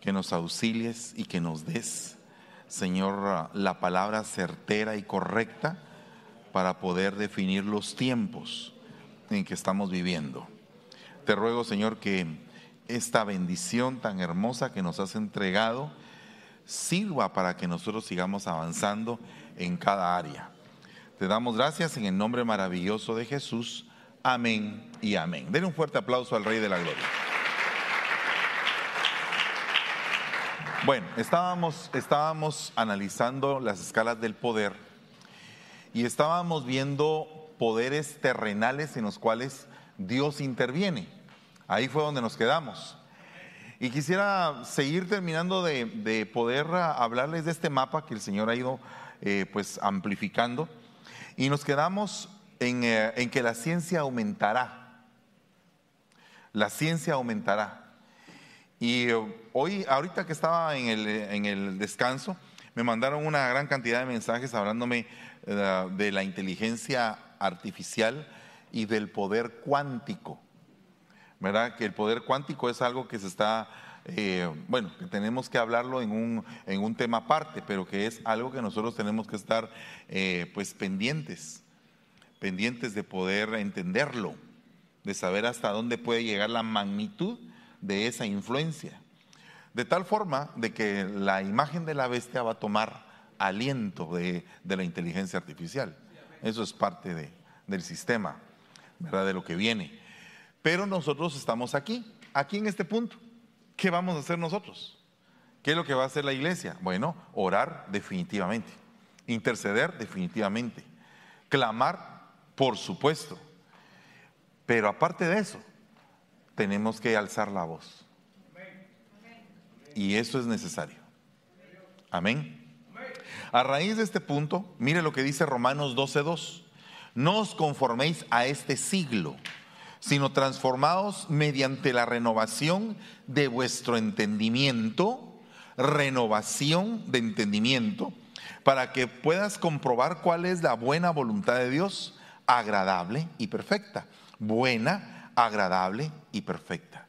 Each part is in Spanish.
que nos auxilies y que nos des, Señor, la palabra certera y correcta para poder definir los tiempos en que estamos viviendo. Te ruego, Señor, que esta bendición tan hermosa que nos has entregado sirva para que nosotros sigamos avanzando en cada área. Te damos gracias en el nombre maravilloso de Jesús. Amén y amén. Den un fuerte aplauso al Rey de la Gloria. Bueno, estábamos, estábamos analizando las escalas del poder y estábamos viendo poderes terrenales en los cuales Dios interviene. Ahí fue donde nos quedamos. Y quisiera seguir terminando de, poder hablarles de este mapa que el Señor ha ido eh, pues amplificando. Y nos quedamos eh, en que la ciencia aumentará. La ciencia aumentará. Y hoy, ahorita que estaba en el, en el descanso, me mandaron una gran cantidad de mensajes hablándome eh, de la inteligencia artificial y del poder cuántico. ¿Verdad? Que el poder cuántico es algo que se está, eh, bueno, que tenemos que hablarlo en un, en un tema aparte, pero que es algo que nosotros tenemos que estar eh, pues pendientes, pendientes de poder entenderlo, de saber hasta dónde puede llegar la magnitud de esa influencia. De tal forma de que la imagen de la bestia va a tomar aliento de, la inteligencia artificial. Eso es parte de, del sistema, ¿verdad? De lo que viene. Pero nosotros estamos aquí, aquí en este punto. ¿Qué vamos a hacer nosotros? ¿Qué es lo que va a hacer la iglesia? Bueno, orar definitivamente, interceder definitivamente, clamar, por supuesto. Pero aparte de eso, tenemos que alzar la voz. Y eso es necesario. Amén. A raíz de este punto, mire lo que dice Romanos 12:2. No os conforméis a este siglo, sino transformados mediante la renovación de vuestro entendimiento, renovación de entendimiento, para que puedas comprobar cuál es la buena voluntad de Dios, agradable y perfecta. Buena, agradable y perfecta.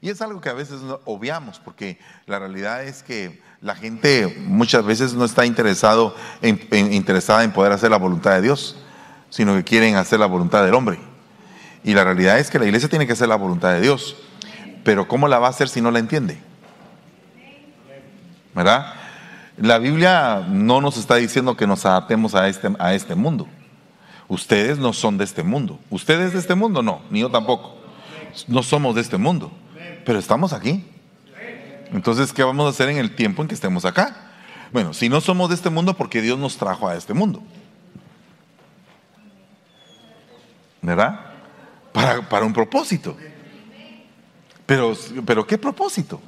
Y es algo que a veces obviamos, porque la realidad es que la gente muchas veces no está interesado en, interesada en poder hacer la voluntad de Dios, sino que quieren hacer la voluntad del hombre. Y la realidad es que la iglesia tiene que hacer la voluntad de Dios, pero ¿cómo la va a hacer si no la entiende? ¿Verdad? La Biblia no nos está diciendo que nos adaptemos a este, a este mundo. Ustedes no son de este mundo. ¿Ustedes de este mundo? No, ni yo tampoco. No somos de este mundo, pero estamos aquí. Entonces, ¿qué vamos a hacer en el tiempo en que estemos acá? Bueno, si no somos de este mundo, porque Dios nos trajo a este mundo. ¿Verdad? Para, para un propósito. Pero, pero, ¿qué propósito?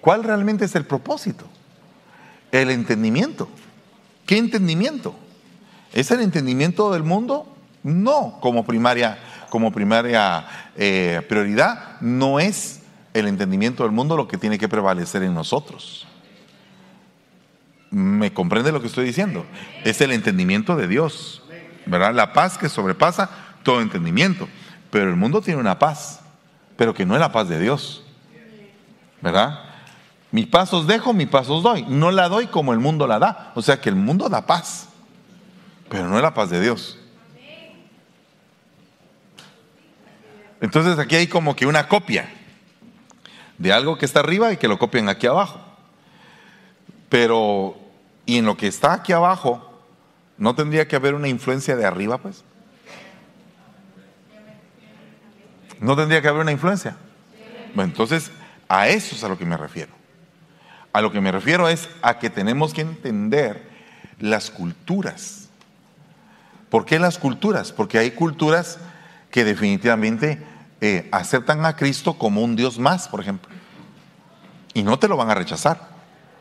¿Cuál realmente es el propósito? El entendimiento. ¿Qué entendimiento? ¿Es el entendimiento del mundo? No, como primaria, como primaria eh, prioridad, no es el entendimiento del mundo lo que tiene que prevalecer en nosotros. ¿Me comprende lo que estoy diciendo? Es el entendimiento de Dios, ¿verdad? La paz que sobrepasa todo entendimiento. Pero el mundo tiene una paz, pero que no es la paz de Dios, ¿verdad? Mis pasos dejo, mis pasos doy. No la doy como el mundo la da. O sea que el mundo da paz pero no es la paz de Dios. Entonces aquí hay como que una copia de algo que está arriba y que lo copian aquí abajo. Pero, ¿y en lo que está aquí abajo, no tendría que haber una influencia de arriba, pues? ¿No tendría que haber una influencia? Bueno, entonces, a eso es a lo que me refiero. A lo que me refiero es a que tenemos que entender las culturas ¿Por qué las culturas? Porque hay culturas que definitivamente eh, aceptan a Cristo como un Dios más, por ejemplo. Y no te lo van a rechazar,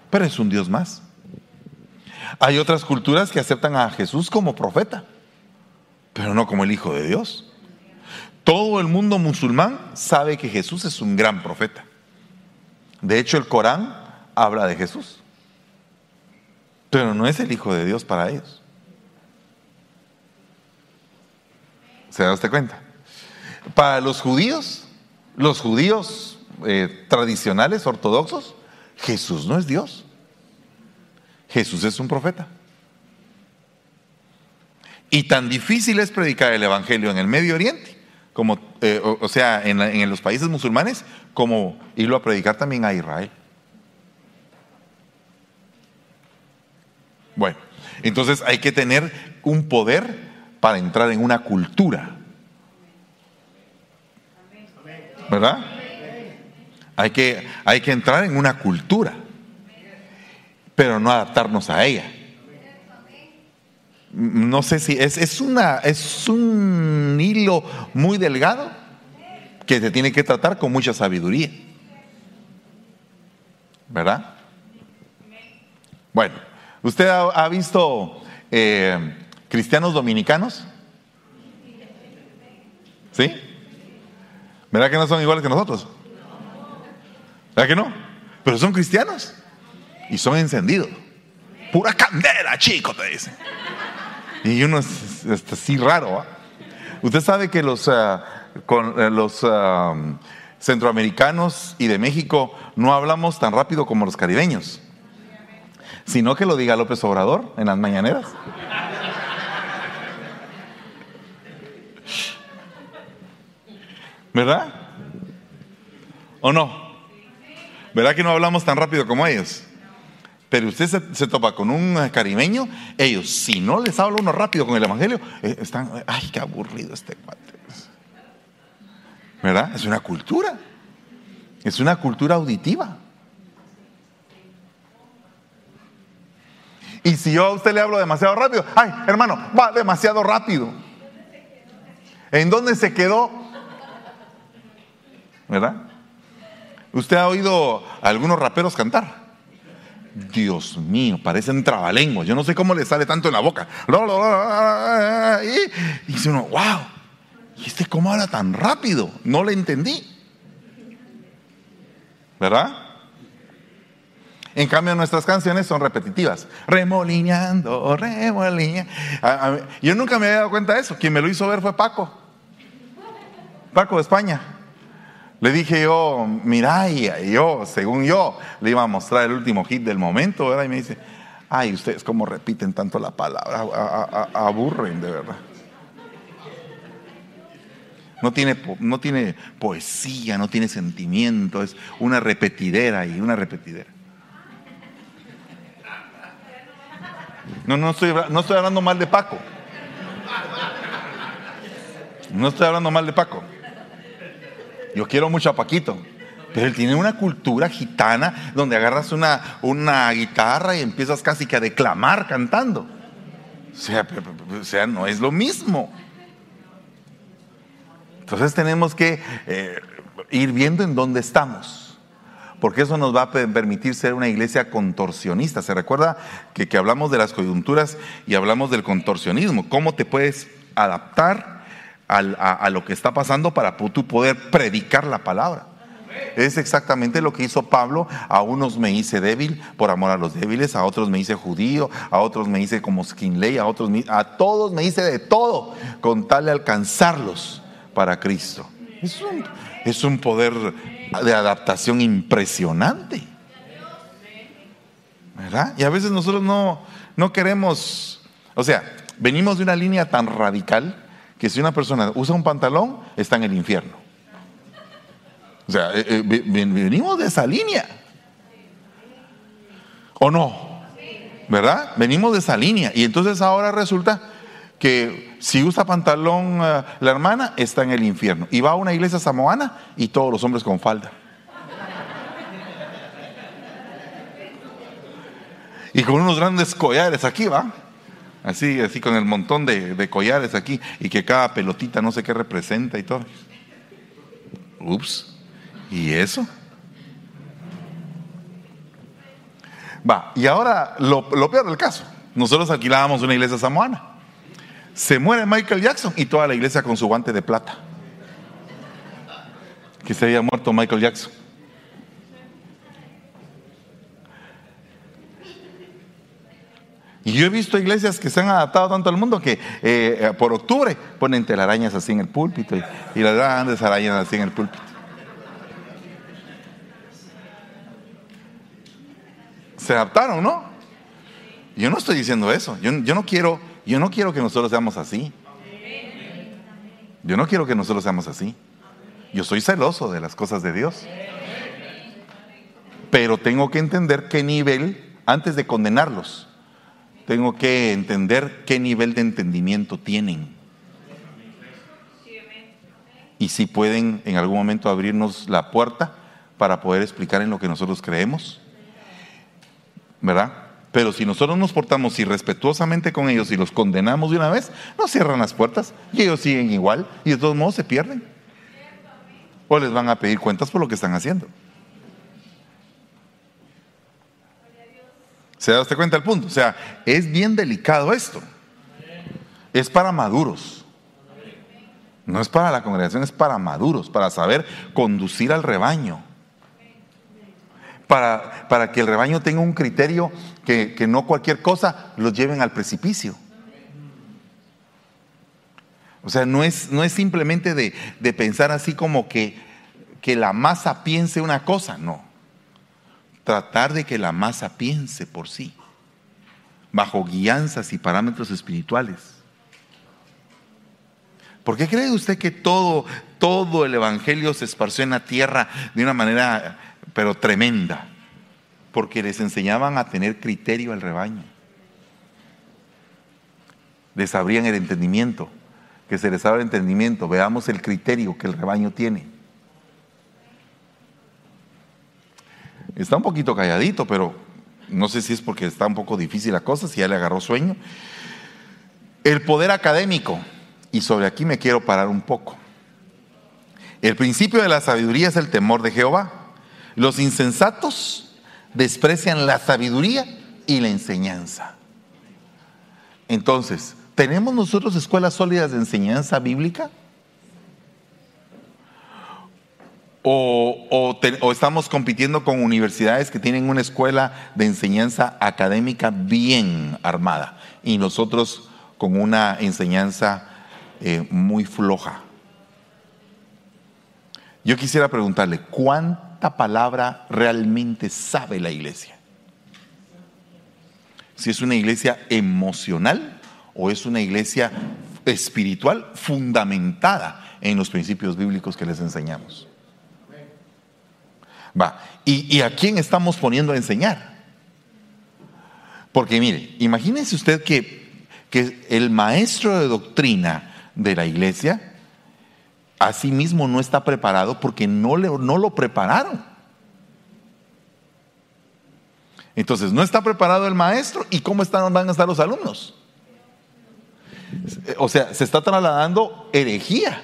pero es un Dios más. Hay otras culturas que aceptan a Jesús como profeta, pero no como el Hijo de Dios. Todo el mundo musulmán sabe que Jesús es un gran profeta. De hecho, el Corán habla de Jesús, pero no es el Hijo de Dios para ellos. ¿Se da usted cuenta? Para los judíos, los judíos eh, tradicionales, ortodoxos, Jesús no es Dios. Jesús es un profeta. Y tan difícil es predicar el Evangelio en el Medio Oriente, como, eh, o, sea, en, en los países musulmanes, como irlo a predicar también a Israel. Bueno, entonces hay que tener un poder para entrar en una cultura. ¿Verdad? Hay que, hay que entrar en una cultura, pero no adaptarnos a ella. No sé si es, es, una, es un hilo muy delgado que se tiene que tratar con mucha sabiduría. ¿Verdad? Bueno, ¿usted ha, visto eh, cristianos dominicanos? ¿Sí? ¿Verdad que no son iguales que nosotros? ¿Verdad que no? Pero son cristianos y son encendidos. Pura candela, chico, te dicen. Y uno es, así raro. Usted sabe que los, ah, con, eh, los ah, centroamericanos y de México no hablamos tan rápido como los caribeños, sino que lo diga López Obrador en las mañaneras. ¿Verdad? ¿O no? ¿Verdad que no hablamos tan rápido como ellos? Pero usted se, topa con un caribeño, ellos, si no les habla uno rápido con el Evangelio, eh, están, ay, qué aburrido este cuate. ¿Verdad? Es una cultura. Es una cultura auditiva. Y si yo a usted le hablo demasiado rápido, ay, hermano, va demasiado rápido. ¿En dónde se quedó? ¿Verdad? ¿Usted ha oído a algunos raperos cantar? Dios mío, parecen trabalenguas. Yo no sé cómo le sale tanto en la boca. Y dice uno, wow, ¿y este cómo habla tan rápido? No le entendí. ¿Verdad? En cambio, nuestras canciones son repetitivas. Remolineando, remolineando. Yo nunca me había dado cuenta de eso. Quien me lo hizo ver fue Paco. Paco de España. Le dije yo, mira, yo, según yo, le iba a mostrar el último hit del momento, ¿verdad? Y me dice, ay, ustedes cómo repiten tanto la palabra, aburren de verdad. No tiene, no tiene poesía, no tiene sentimiento, es una repetidera y una repetidera. No, no estoy, no estoy hablando mal de Paco. No estoy hablando mal de Paco. Yo quiero mucho a Paquito. Pero él tiene una cultura gitana donde agarras una, una guitarra y empiezas casi que a declamar cantando. O sea, o sea no es lo mismo. Entonces tenemos que eh, ir viendo en dónde estamos, porque eso nos va a permitir ser una iglesia contorsionista. ¿Se recuerda que, que hablamos de las coyunturas y hablamos del contorsionismo? ¿Cómo te puedes adaptar a, lo que está pasando para tú poder predicar la palabra. Es exactamente lo que hizo Pablo. A unos me hice débil por amor a los débiles, a otros me hice judío, a otros me hice como skin ley, a otros a todos me hice de todo con tal de alcanzarlos para Cristo. Es un, es un poder de adaptación impresionante. ¿Verdad? Y a veces nosotros no, no queremos, o sea, venimos de una línea tan radical que si una persona usa un pantalón, está en el infierno. O sea, eh, eh, venimos de esa línea. ¿O no? ¿Verdad? Venimos de esa línea. Y entonces ahora resulta que si usa pantalón eh, la hermana, está en el infierno. Y va a una iglesia samoana y todos los hombres con falda. Y con unos grandes collares aquí, ¿va? Así, así con el montón de, collares aquí y que cada pelotita no sé qué representa y todo. Ups, ¿y eso? Va, y ahora lo, lo peor del caso. Nosotros alquilábamos una iglesia samoana. Se muere Michael Jackson y toda la iglesia con su guante de plata. Que se había muerto Michael Jackson. Y yo he visto iglesias que se han adaptado tanto al mundo que eh, eh, por octubre ponen telarañas así en el púlpito y, las grandes arañas así en el púlpito. Se adaptaron, ¿no? Yo no estoy diciendo eso. Yo no quiero, yo no quiero que nosotros seamos así. Yo no quiero que nosotros seamos así. Yo soy celoso de las cosas de Dios. Pero tengo que entender qué nivel, antes de condenarlos, tengo que entender qué nivel de entendimiento tienen. Y si pueden en algún momento abrirnos la puerta para poder explicar en lo que nosotros creemos. ¿Verdad? Pero si nosotros nos portamos irrespetuosamente con ellos y los condenamos de una vez, nos cierran las puertas y ellos siguen igual y de todos modos se pierden. O les van a pedir cuentas por lo que están haciendo. ¿Se da usted cuenta el punto? O sea, es bien delicado esto. Es para maduros. No es para la congregación, es para maduros, para saber conducir al rebaño. Para, para que el rebaño tenga un criterio que, que no cualquier cosa los lleven al precipicio. O sea, no es, no es simplemente de, de pensar así como que, que la masa piense una cosa, no tratar de que la masa piense por sí, bajo guianzas y parámetros espirituales. ¿Por qué cree usted que todo, todo el Evangelio se esparció en la tierra de una manera, pero tremenda? Porque les enseñaban a tener criterio al rebaño. Les abrían el entendimiento, que se les abra el entendimiento, veamos el criterio que el rebaño tiene. Está un poquito calladito, pero no sé si es porque está un poco difícil la cosa, si ya le agarró sueño. El poder académico, y sobre aquí me quiero parar un poco. El principio de la sabiduría es el temor de Jehová. Los insensatos desprecian la sabiduría y la enseñanza. Entonces, ¿tenemos nosotros escuelas sólidas de enseñanza bíblica? O, estamos compitiendo con universidades que tienen una escuela de enseñanza académica bien armada y nosotros con una enseñanza eh, muy floja. Yo quisiera preguntarle, ¿cuánta palabra realmente sabe la iglesia? Si es una iglesia emocional o es una iglesia espiritual fundamentada en los principios bíblicos que les enseñamos. Va. ¿Y, a quién estamos poniendo a enseñar? Porque mire, imagínense usted que, que el maestro de doctrina de la iglesia, a sí mismo no está preparado porque no, le, no lo prepararon. Entonces, no está preparado el maestro y cómo están, van a estar los alumnos. O sea, se está trasladando herejía.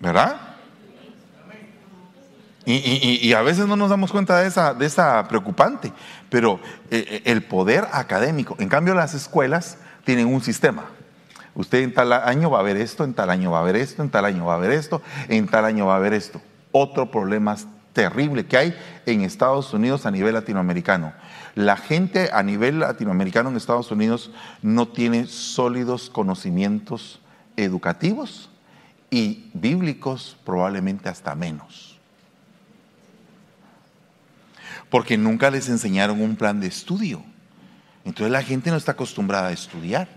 ¿Verdad? Y, a veces no nos damos cuenta de esa, de esa preocupante, pero eh, eh, el poder académico, en cambio las escuelas tienen un sistema. Usted en tal año va a ver esto, en tal año va a ver esto, en tal año va a ver esto, en tal año va a ver esto. Otro problema terrible que hay en Estados Unidos a nivel latinoamericano. La gente a nivel latinoamericano en Estados Unidos no tiene sólidos conocimientos educativos y bíblicos probablemente hasta menos. Porque nunca les enseñaron un plan de estudio. Entonces la gente no está acostumbrada a estudiar.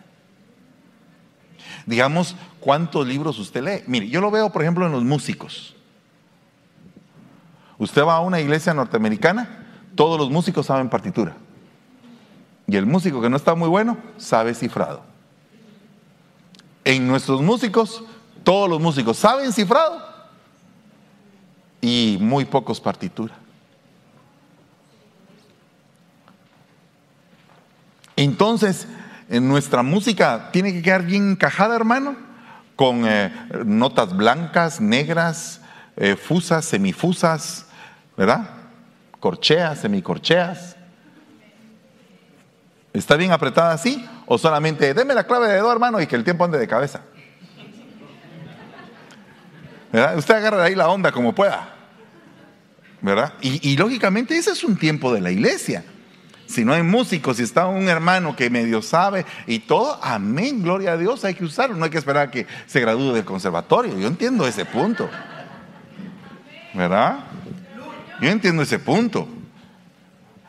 Digamos, ¿cuántos libros usted lee? Mire, yo lo veo, por ejemplo, en los músicos. Usted va a una iglesia norteamericana, todos los músicos saben partitura. Y el músico que no está muy bueno sabe cifrado. En nuestros músicos todos los músicos saben cifrado y muy pocos partitura. Entonces, en nuestra música tiene que quedar bien encajada, hermano, con eh, notas blancas, negras, eh, fusas, semifusas, ¿verdad? Corcheas, semicorcheas. ¿Está bien apretada así? ¿O solamente, deme la clave de do, hermano, y que el tiempo ande de cabeza? Usted agarra ahí la onda como pueda. ¿Verdad? Y, lógicamente ese es un tiempo de la iglesia. Si no hay músicos, si está un hermano que medio sabe y todo, amén, gloria a Dios, hay que usarlo. No hay que esperar a que se gradúe del conservatorio. Yo entiendo ese punto. ¿Verdad? Yo entiendo ese punto.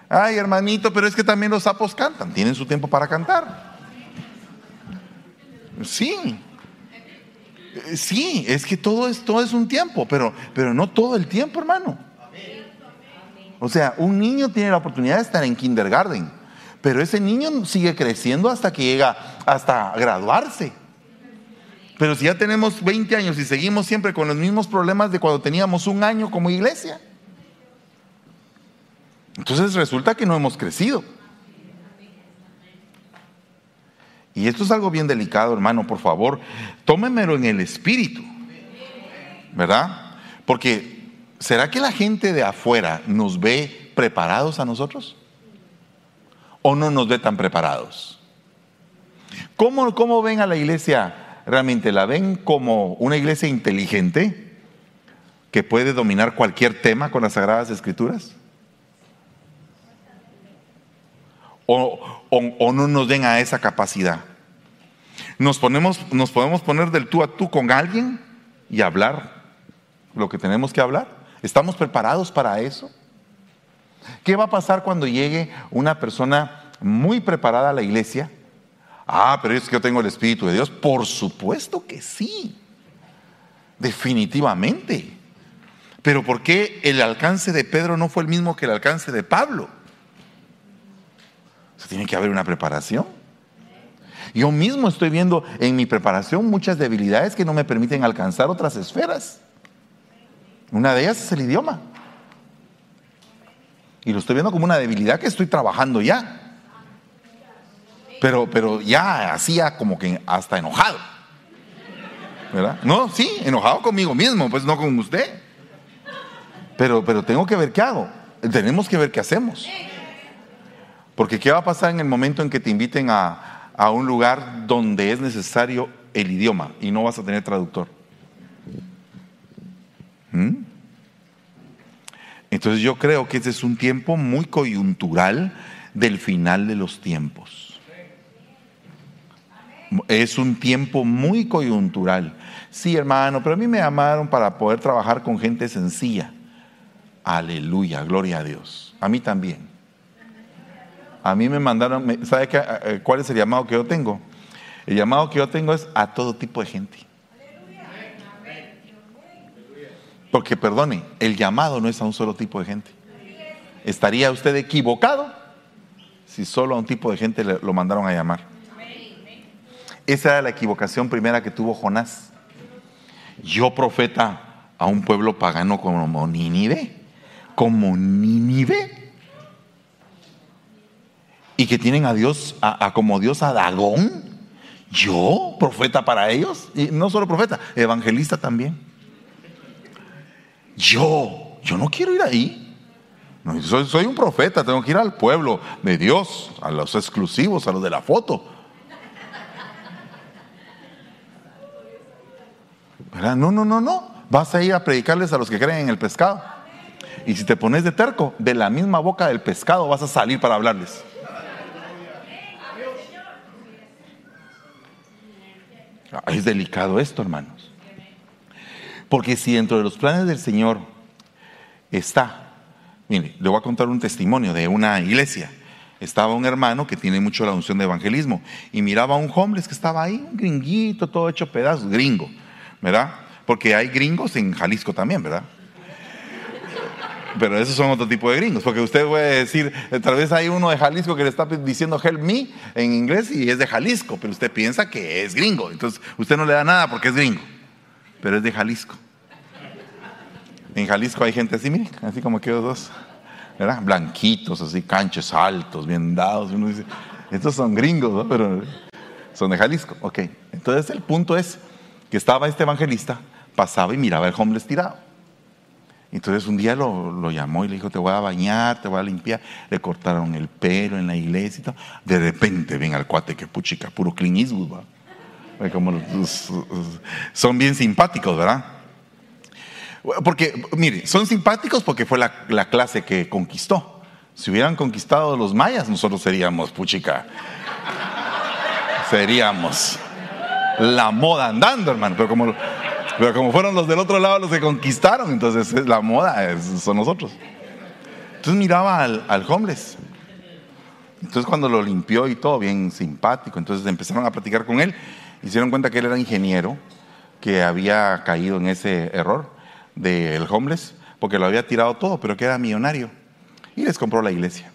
Ay, hermanito, pero es que también los sapos cantan, tienen su tiempo para cantar. Sí. Sí, es que todo es, todo es un tiempo, pero, pero no todo el tiempo, hermano. O sea, un niño tiene la oportunidad de estar en kindergarten, pero ese niño sigue creciendo hasta que llega, hasta graduarse. Pero si ya tenemos 20 años y seguimos siempre con los mismos problemas de cuando teníamos un año como iglesia, entonces resulta que no hemos crecido. Y esto es algo bien delicado, hermano, por favor, tómemelo en el espíritu. ¿Verdad? Porque ¿será que la gente de afuera nos ve preparados a nosotros? ¿O no nos ve tan preparados? ¿Cómo, cómo ven a la iglesia? ¿Realmente la ven como una iglesia inteligente que puede dominar cualquier tema con las sagradas escrituras? O, no nos den a esa capacidad. Nos, ponemos, nos podemos poner del tú a tú con alguien y hablar lo que tenemos que hablar. ¿Estamos preparados para eso? ¿Qué va a pasar cuando llegue una persona muy preparada a la iglesia? Ah, pero es que yo tengo el Espíritu de Dios. Por supuesto que sí. Definitivamente. Pero ¿por qué el alcance de Pedro no fue el mismo que el alcance de Pablo? Tiene que haber una preparación. Yo mismo estoy viendo en mi preparación muchas debilidades que no me permiten alcanzar otras esferas. Una de ellas es el idioma. Y lo estoy viendo como una debilidad que estoy trabajando ya. Pero, pero ya hacía como que hasta enojado. ¿Verdad? No, sí, enojado conmigo mismo, pues no con usted. Pero, pero tengo que ver qué hago. Tenemos que ver qué hacemos. Porque ¿qué va a pasar en el momento en que te inviten a, un lugar donde es necesario el idioma y no vas a tener traductor? ¿Mm? Entonces yo creo que este es un tiempo muy coyuntural del final de los tiempos. Es un tiempo muy coyuntural. Sí, hermano, pero a mí me llamaron para poder trabajar con gente sencilla. Aleluya, gloria a Dios. A mí también. A mí me mandaron, ¿sabe qué, eh, cuál es el llamado que yo tengo? El llamado que yo tengo es a todo tipo de gente. Porque perdone, el llamado no es a un solo tipo de gente. ¿Estaría usted equivocado si solo a un tipo de gente lo mandaron a llamar? Esa era la equivocación primera que tuvo Jonás. Yo profeta a un pueblo pagano como Nínive, como Nínive y que tienen a Dios, a, como Dios a Dagón. Yo, profeta para ellos, y no solo profeta, evangelista también. Yo, yo no quiero ir ahí. soy, soy, un profeta, tengo que ir al pueblo de Dios, a los exclusivos, a los de la foto. No, no, no, no. Vas a ir a predicarles a los que creen en el pescado. Y si te pones de terco, de la misma boca del pescado vas a salir para hablarles. Es delicado esto, hermanos. Porque si dentro de los planes del Señor está, mire, le voy a contar un testimonio de una iglesia. Estaba un hermano que tiene mucho la unción de evangelismo y miraba a un homeless que estaba ahí, un gringuito, todo hecho pedazos, gringo, ¿verdad? Porque hay gringos en Jalisco también, ¿verdad? Pero esos son otro tipo de gringos, porque usted puede decir, tal vez hay uno de Jalisco que le está diciendo help me en inglés y es de Jalisco, pero usted piensa que es gringo. Entonces usted no le da nada porque es gringo, pero es de Jalisco. En Jalisco hay gente así, miren, así como aquellos dos, ¿verdad? Blanquitos, así, canchos altos, bien dados. Y uno dice, estos son gringos, ¿no? Pero son de Jalisco. Ok, entonces el punto es que estaba este evangelista, pasaba y miraba el homeless tirado. Entonces un día lo, llamó y le dijo, te voy a bañar, te voy a limpiar. Le cortaron el pelo en la iglesia y todo. De repente ven al cuate que puchica, puro Clint Como son bien simpáticos, ¿verdad? Porque, mire, son simpáticos porque fue la, la, clase que conquistó. Si hubieran conquistado los mayas, nosotros seríamos puchica. Seríamos la moda andando, hermano. Pero como Pero como fueron los del otro lado los que conquistaron, entonces la moda son nosotros. Entonces miraba al, al homeless. Entonces cuando lo limpió y todo, bien simpático, entonces empezaron a platicar con él, hicieron cuenta que él era ingeniero, que había caído en ese error del homeless, porque lo había tirado todo, pero que era millonario. Y les compró la iglesia.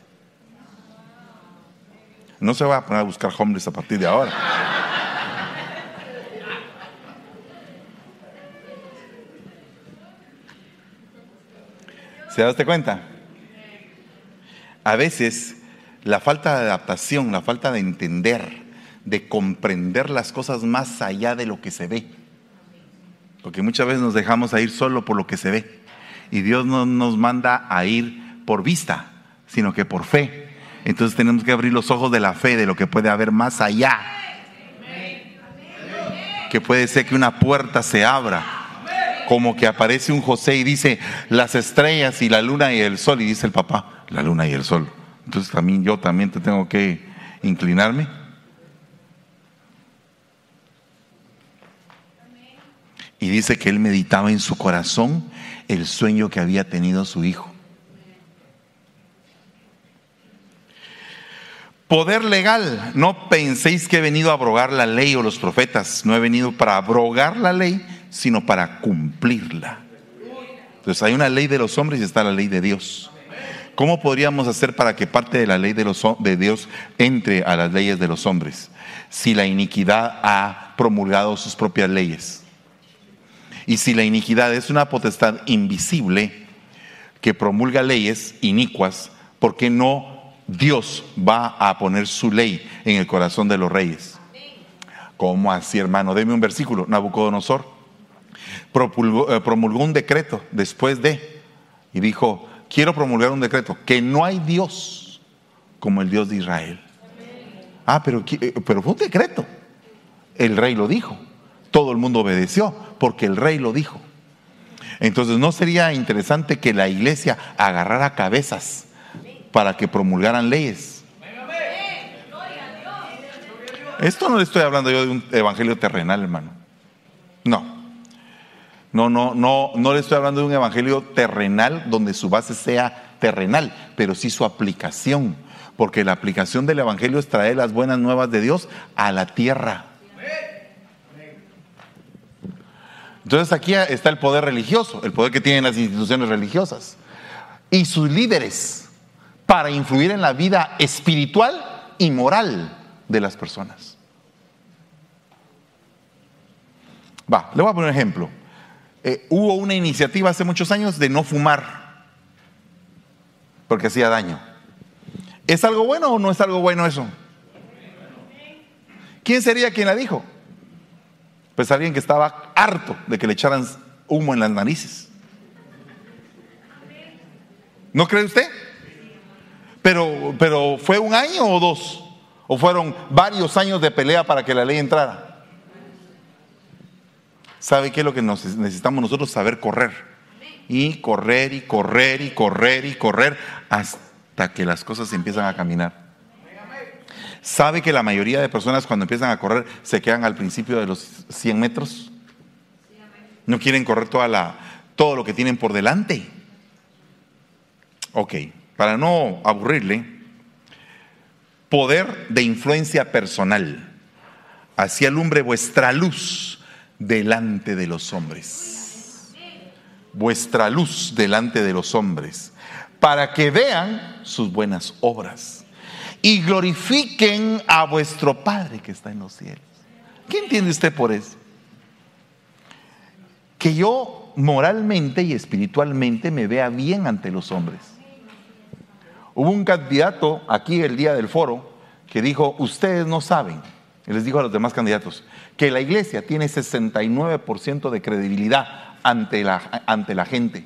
No se va a poner a buscar homeless a partir de ahora. ¿Se daste cuenta? A veces la falta de adaptación, la falta de entender, de comprender las cosas más allá de lo que se ve. Porque muchas veces nos dejamos a ir solo por lo que se ve. Y Dios no nos manda a ir por vista, sino que por fe. Entonces tenemos que abrir los ojos de la fe, de lo que puede haber más allá. Que puede ser que una puerta se abra, como que aparece un José y dice las estrellas y la luna y el sol, y dice el papá, la luna y el sol. Entonces también yo también te tengo que inclinarme. Y dice que él meditaba en su corazón el sueño que había tenido su hijo. Poder legal, no penséis que he venido a abrogar la ley o los profetas, no he venido para abrogar la ley, sino para cumplirla. Entonces hay una ley de los hombres y está la ley de Dios. ¿Cómo podríamos hacer para que parte de la ley de, los, de Dios entre a las leyes de los hombres si la iniquidad ha promulgado sus propias leyes? Y si la iniquidad es una potestad invisible que promulga leyes inicuas, ¿por qué no Dios va a poner su ley en el corazón de los reyes. ¿Cómo así, hermano? Deme un versículo. Nabucodonosor eh, promulgó un decreto después de, y dijo, quiero promulgar un decreto, que no hay Dios como el Dios de Israel. Ah, pero, eh, pero fue un decreto. El rey lo dijo. Todo el mundo obedeció porque el rey lo dijo. Entonces, ¿no sería interesante que la iglesia agarrara cabezas para que promulgaran leyes. Esto no le estoy hablando yo de un evangelio terrenal, hermano. No. No, no, no, no le estoy hablando de un evangelio terrenal donde su base sea terrenal, pero sí su aplicación, porque la aplicación del evangelio es traer las buenas nuevas de Dios a la tierra. Entonces aquí está el poder religioso, el poder que tienen las instituciones religiosas y sus líderes para influir en la vida espiritual y moral de las personas. Va, le voy a poner un ejemplo. Eh, hubo una iniciativa hace muchos años de no fumar, porque hacía daño. ¿Es algo bueno o no es algo bueno eso? ¿Quién sería quien la dijo? Pues alguien que estaba harto de que le echaran humo en las narices. ¿No cree usted? Pero, pero ¿fue un año o dos? ¿O fueron varios años de pelea para que la ley entrara? ¿Sabe qué es lo que necesitamos nosotros? Saber correr. Y correr y correr y correr y correr hasta que las cosas empiezan a caminar. ¿Sabe que la mayoría de personas cuando empiezan a correr se quedan al principio de los 100 metros? No quieren correr toda la, todo lo que tienen por delante. Ok para no aburrirle, poder de influencia personal. Así alumbre vuestra luz delante de los hombres. Vuestra luz delante de los hombres, para que vean sus buenas obras y glorifiquen a vuestro Padre que está en los cielos. ¿Qué entiende usted por eso? Que yo moralmente y espiritualmente me vea bien ante los hombres. Hubo un candidato aquí el día del foro que dijo, ustedes no saben, y les dijo a los demás candidatos, que la iglesia tiene 69% de credibilidad ante la, ante la gente.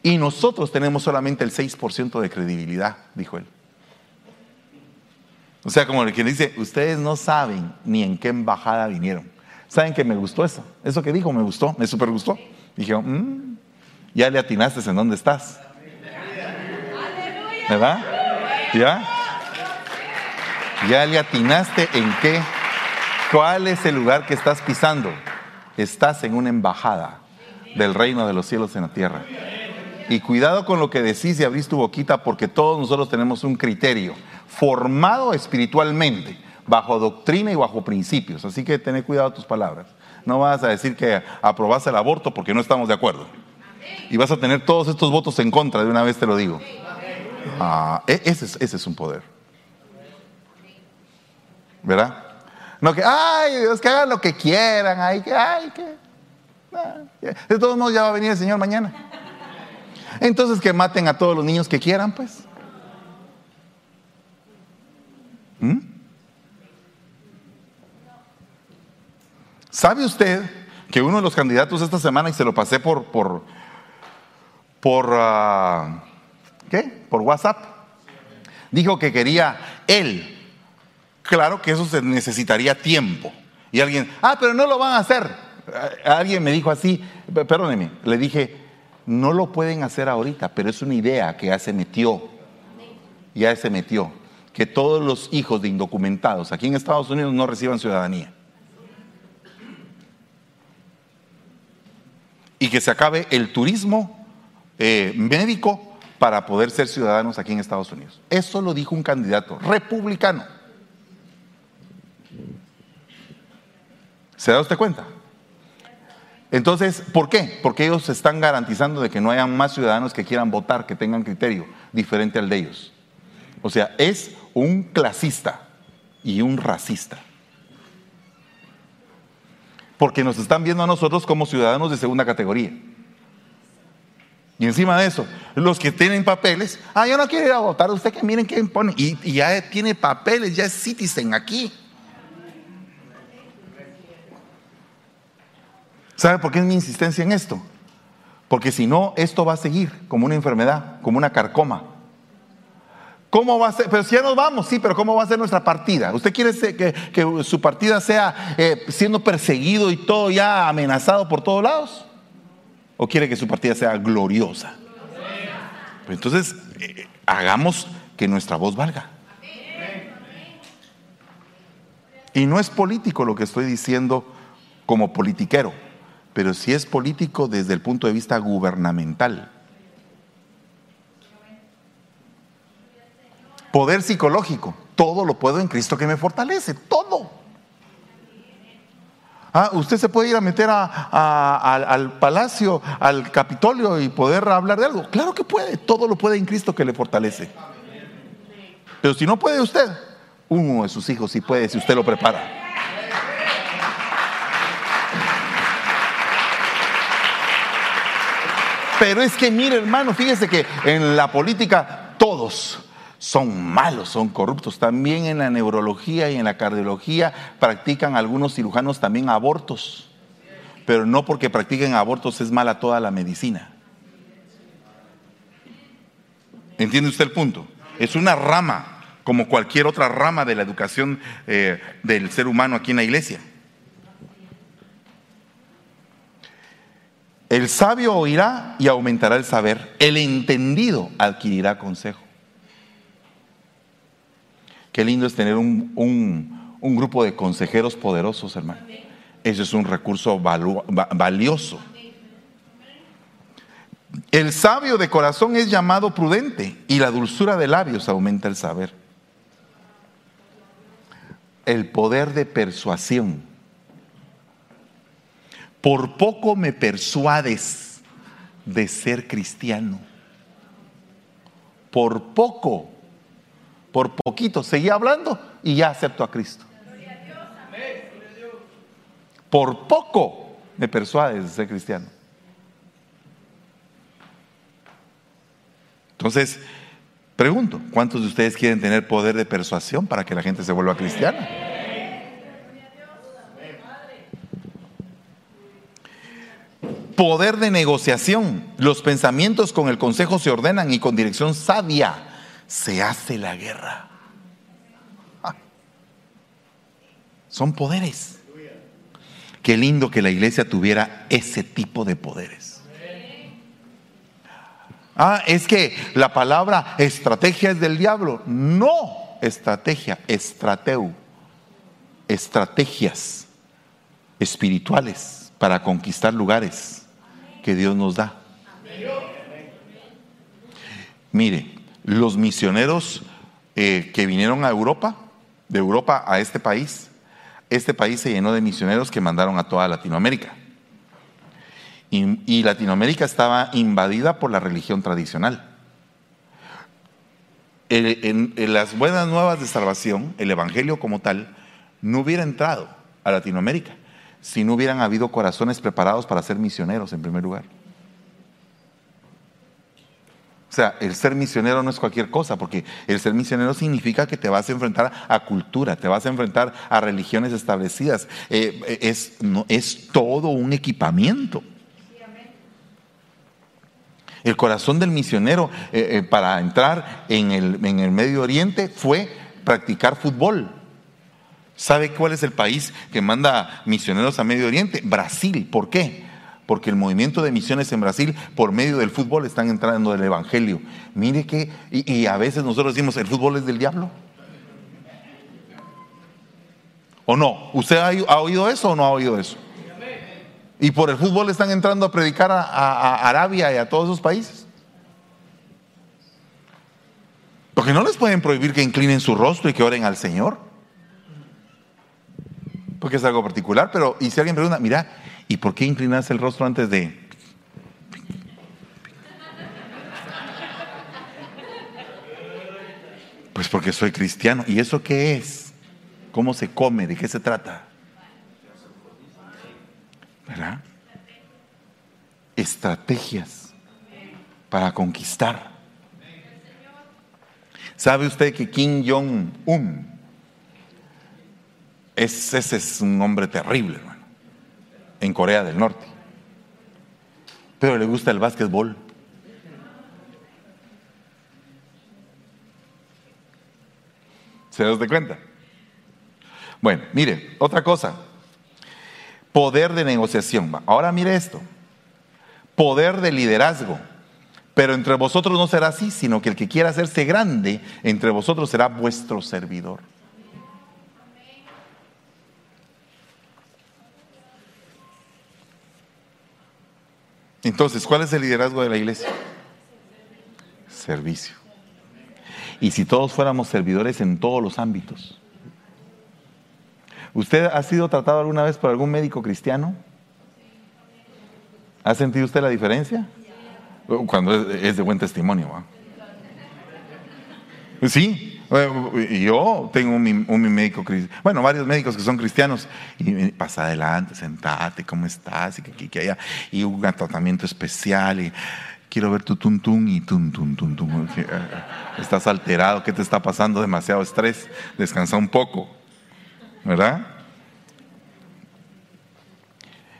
Y nosotros tenemos solamente el 6% de credibilidad, dijo él. O sea, como el que dice, ustedes no saben ni en qué embajada vinieron. ¿Saben que me gustó eso? Eso que dijo me gustó, me super gustó. Dije, mm, ya le atinaste en dónde estás. ¿Verdad? ¿Ya? ¿Ya le atinaste en qué? ¿Cuál es el lugar que estás pisando? estás en una embajada del reino de los cielos en la tierra. Y cuidado con lo que decís y abrís tu boquita porque todos nosotros tenemos un criterio formado espiritualmente, bajo doctrina y bajo principios. Así que ten cuidado tus palabras. No vas a decir que aprobás el aborto porque no estamos de acuerdo. Y vas a tener todos estos votos en contra, de una vez te lo digo. Ah, e-, ese, es, ese es un poder. ¿Verdad? No que, ay, Dios, que hagan lo que quieran, ay, que, ay, que. Ah, de todos modos ya va a venir el Señor mañana. Entonces que maten a todos los niños que quieran, pues. ¿Mm? ¿Sabe usted que uno de los candidatos esta semana, y se lo pasé por, por, por, uh, ¿qué? Por WhatsApp, dijo que quería él. Claro que eso se necesitaría tiempo. Y alguien, ah, pero no lo van a hacer. Alguien me dijo así, perdóneme, le dije, no lo pueden hacer ahorita, pero es una idea que ya se metió. Ya se metió. Que todos los hijos de indocumentados aquí en Estados Unidos no reciban ciudadanía. Y que se acabe el turismo eh, médico para poder ser ciudadanos aquí en Estados Unidos. Eso lo dijo un candidato republicano. ¿Se da usted cuenta? Entonces, ¿por qué? Porque ellos están garantizando de que no haya más ciudadanos que quieran votar, que tengan criterio diferente al de ellos. O sea, es un clasista y un racista. Porque nos están viendo a nosotros como ciudadanos de segunda categoría. Y encima de eso, los que tienen papeles, ah, yo no quiero ir a votar, usted que miren qué impone. Y, y ya tiene papeles, ya es citizen aquí. ¿Sabe por qué es mi insistencia en esto? Porque si no, esto va a seguir como una enfermedad, como una carcoma. ¿Cómo va a ser? Pero si ya nos vamos, sí, pero ¿cómo va a ser nuestra partida? ¿Usted quiere que, su partida sea eh, siendo perseguido y todo ya amenazado por todos lados? ¿O quiere que su partida sea gloriosa? Pues entonces, eh, hagamos que nuestra voz valga. Y no es político lo que estoy diciendo como politiquero pero si es político desde el punto de vista gubernamental. Poder psicológico, todo lo puedo en Cristo que me fortalece, todo. Ah, usted se puede ir a meter al palacio, al Capitolio y poder hablar de algo. Claro que puede, todo lo puede en Cristo que le fortalece. Pero si no puede usted, uno de sus hijos sí puede si usted lo prepara. Pero es que, mire hermano, fíjese que en la política todos son malos, son corruptos. También en la neurología y en la cardiología practican algunos cirujanos también abortos. Pero no porque practiquen abortos es mala toda la medicina. ¿Entiende usted el punto? Es una rama, como cualquier otra rama de la educación eh, del ser humano aquí en la iglesia. El sabio oirá y aumentará el saber. El entendido adquirirá consejo. Qué lindo es tener un, grupo de consejeros poderosos, hermano. Ese es un recurso valioso. El sabio de corazón es llamado prudente y la dulzura de labios aumenta el saber. El poder de persuasión por poco me persuades de ser cristiano. Por poco, por poquito, seguí hablando y ya acepto a Cristo. Por poco me persuades de ser cristiano. Entonces, pregunto, ¿cuántos de ustedes quieren tener poder de persuasión para que la gente se vuelva cristiana? Poder de negociación. Los pensamientos con el consejo se ordenan y con dirección sabia se hace la guerra. Ah. Son poderes. Qué lindo que la iglesia tuviera ese tipo de poderes. Ah, es que la palabra estrategia es del diablo. No, estrategia, estrateu. Estrategias espirituales para conquistar lugares que Dios nos da. Mire, los misioneros eh, que vinieron a Europa, de Europa a este país, este país se llenó de misioneros que mandaron a toda Latinoamérica. Y, Latinoamérica estaba invadida por la religión tradicional. en, las buenas nuevas de salvación, el Evangelio como tal, no hubiera entrado a Latinoamérica si no hubieran habido corazones preparados para ser misioneros en primer lugar. O sea, el ser misionero no es cualquier cosa, porque el ser misionero significa que te vas a enfrentar a cultura, te vas a enfrentar a religiones establecidas. Eh, es, no, es todo un equipamiento. El corazón del misionero eh, eh, para entrar en el Medio Oriente fue practicar fútbol. ¿Sabe cuál es el país que manda misioneros a Medio Oriente? Brasil. ¿Por qué? porque el movimiento de misiones en Brasil, por medio del fútbol, están entrando del Evangelio. Mire que, y, a veces nosotros decimos, ¿el fútbol es del diablo? ¿O no? ¿Usted ha, oído eso o no ha oído eso? Y por el fútbol están entrando a predicar a, Arabia y a todos esos países. Porque no les pueden prohibir que inclinen su rostro y que oren al Señor. Porque es algo particular, pero y si alguien pregunta, mira, ¿Y por qué inclinarse el rostro antes de... Pues porque soy cristiano. ¿Y eso qué es? ¿Cómo se come? ¿De qué se trata? ¿Verdad? Estrategias para conquistar. ¿Sabe usted que Kim Jong-un ese es un hombre terrible, hermano? en Corea del Norte. Pero le gusta el básquetbol. ¿Se das de cuenta? Bueno, mire, otra cosa. Poder de negociación. Ahora mire esto. Poder de liderazgo. Pero entre vosotros no será así, sino que el que quiera hacerse grande entre vosotros será vuestro servidor. Entonces, ¿cuál es el liderazgo de la iglesia? Servicio. Y si todos fuéramos servidores en todos los ámbitos. ¿Usted ha sido tratado alguna vez por algún médico cristiano? ¿Ha sentido usted la diferencia? Cuando es de buen testimonio. Sí, yo tengo un, un médico, bueno, varios médicos que son cristianos, y pasa adelante, sentate, ¿cómo estás? Y que, que, haya, y un tratamiento especial, y quiero ver tu tuntún y tun, tun, tun. Eh, estás alterado, ¿qué te está pasando? Demasiado estrés, descansa un poco, ¿verdad?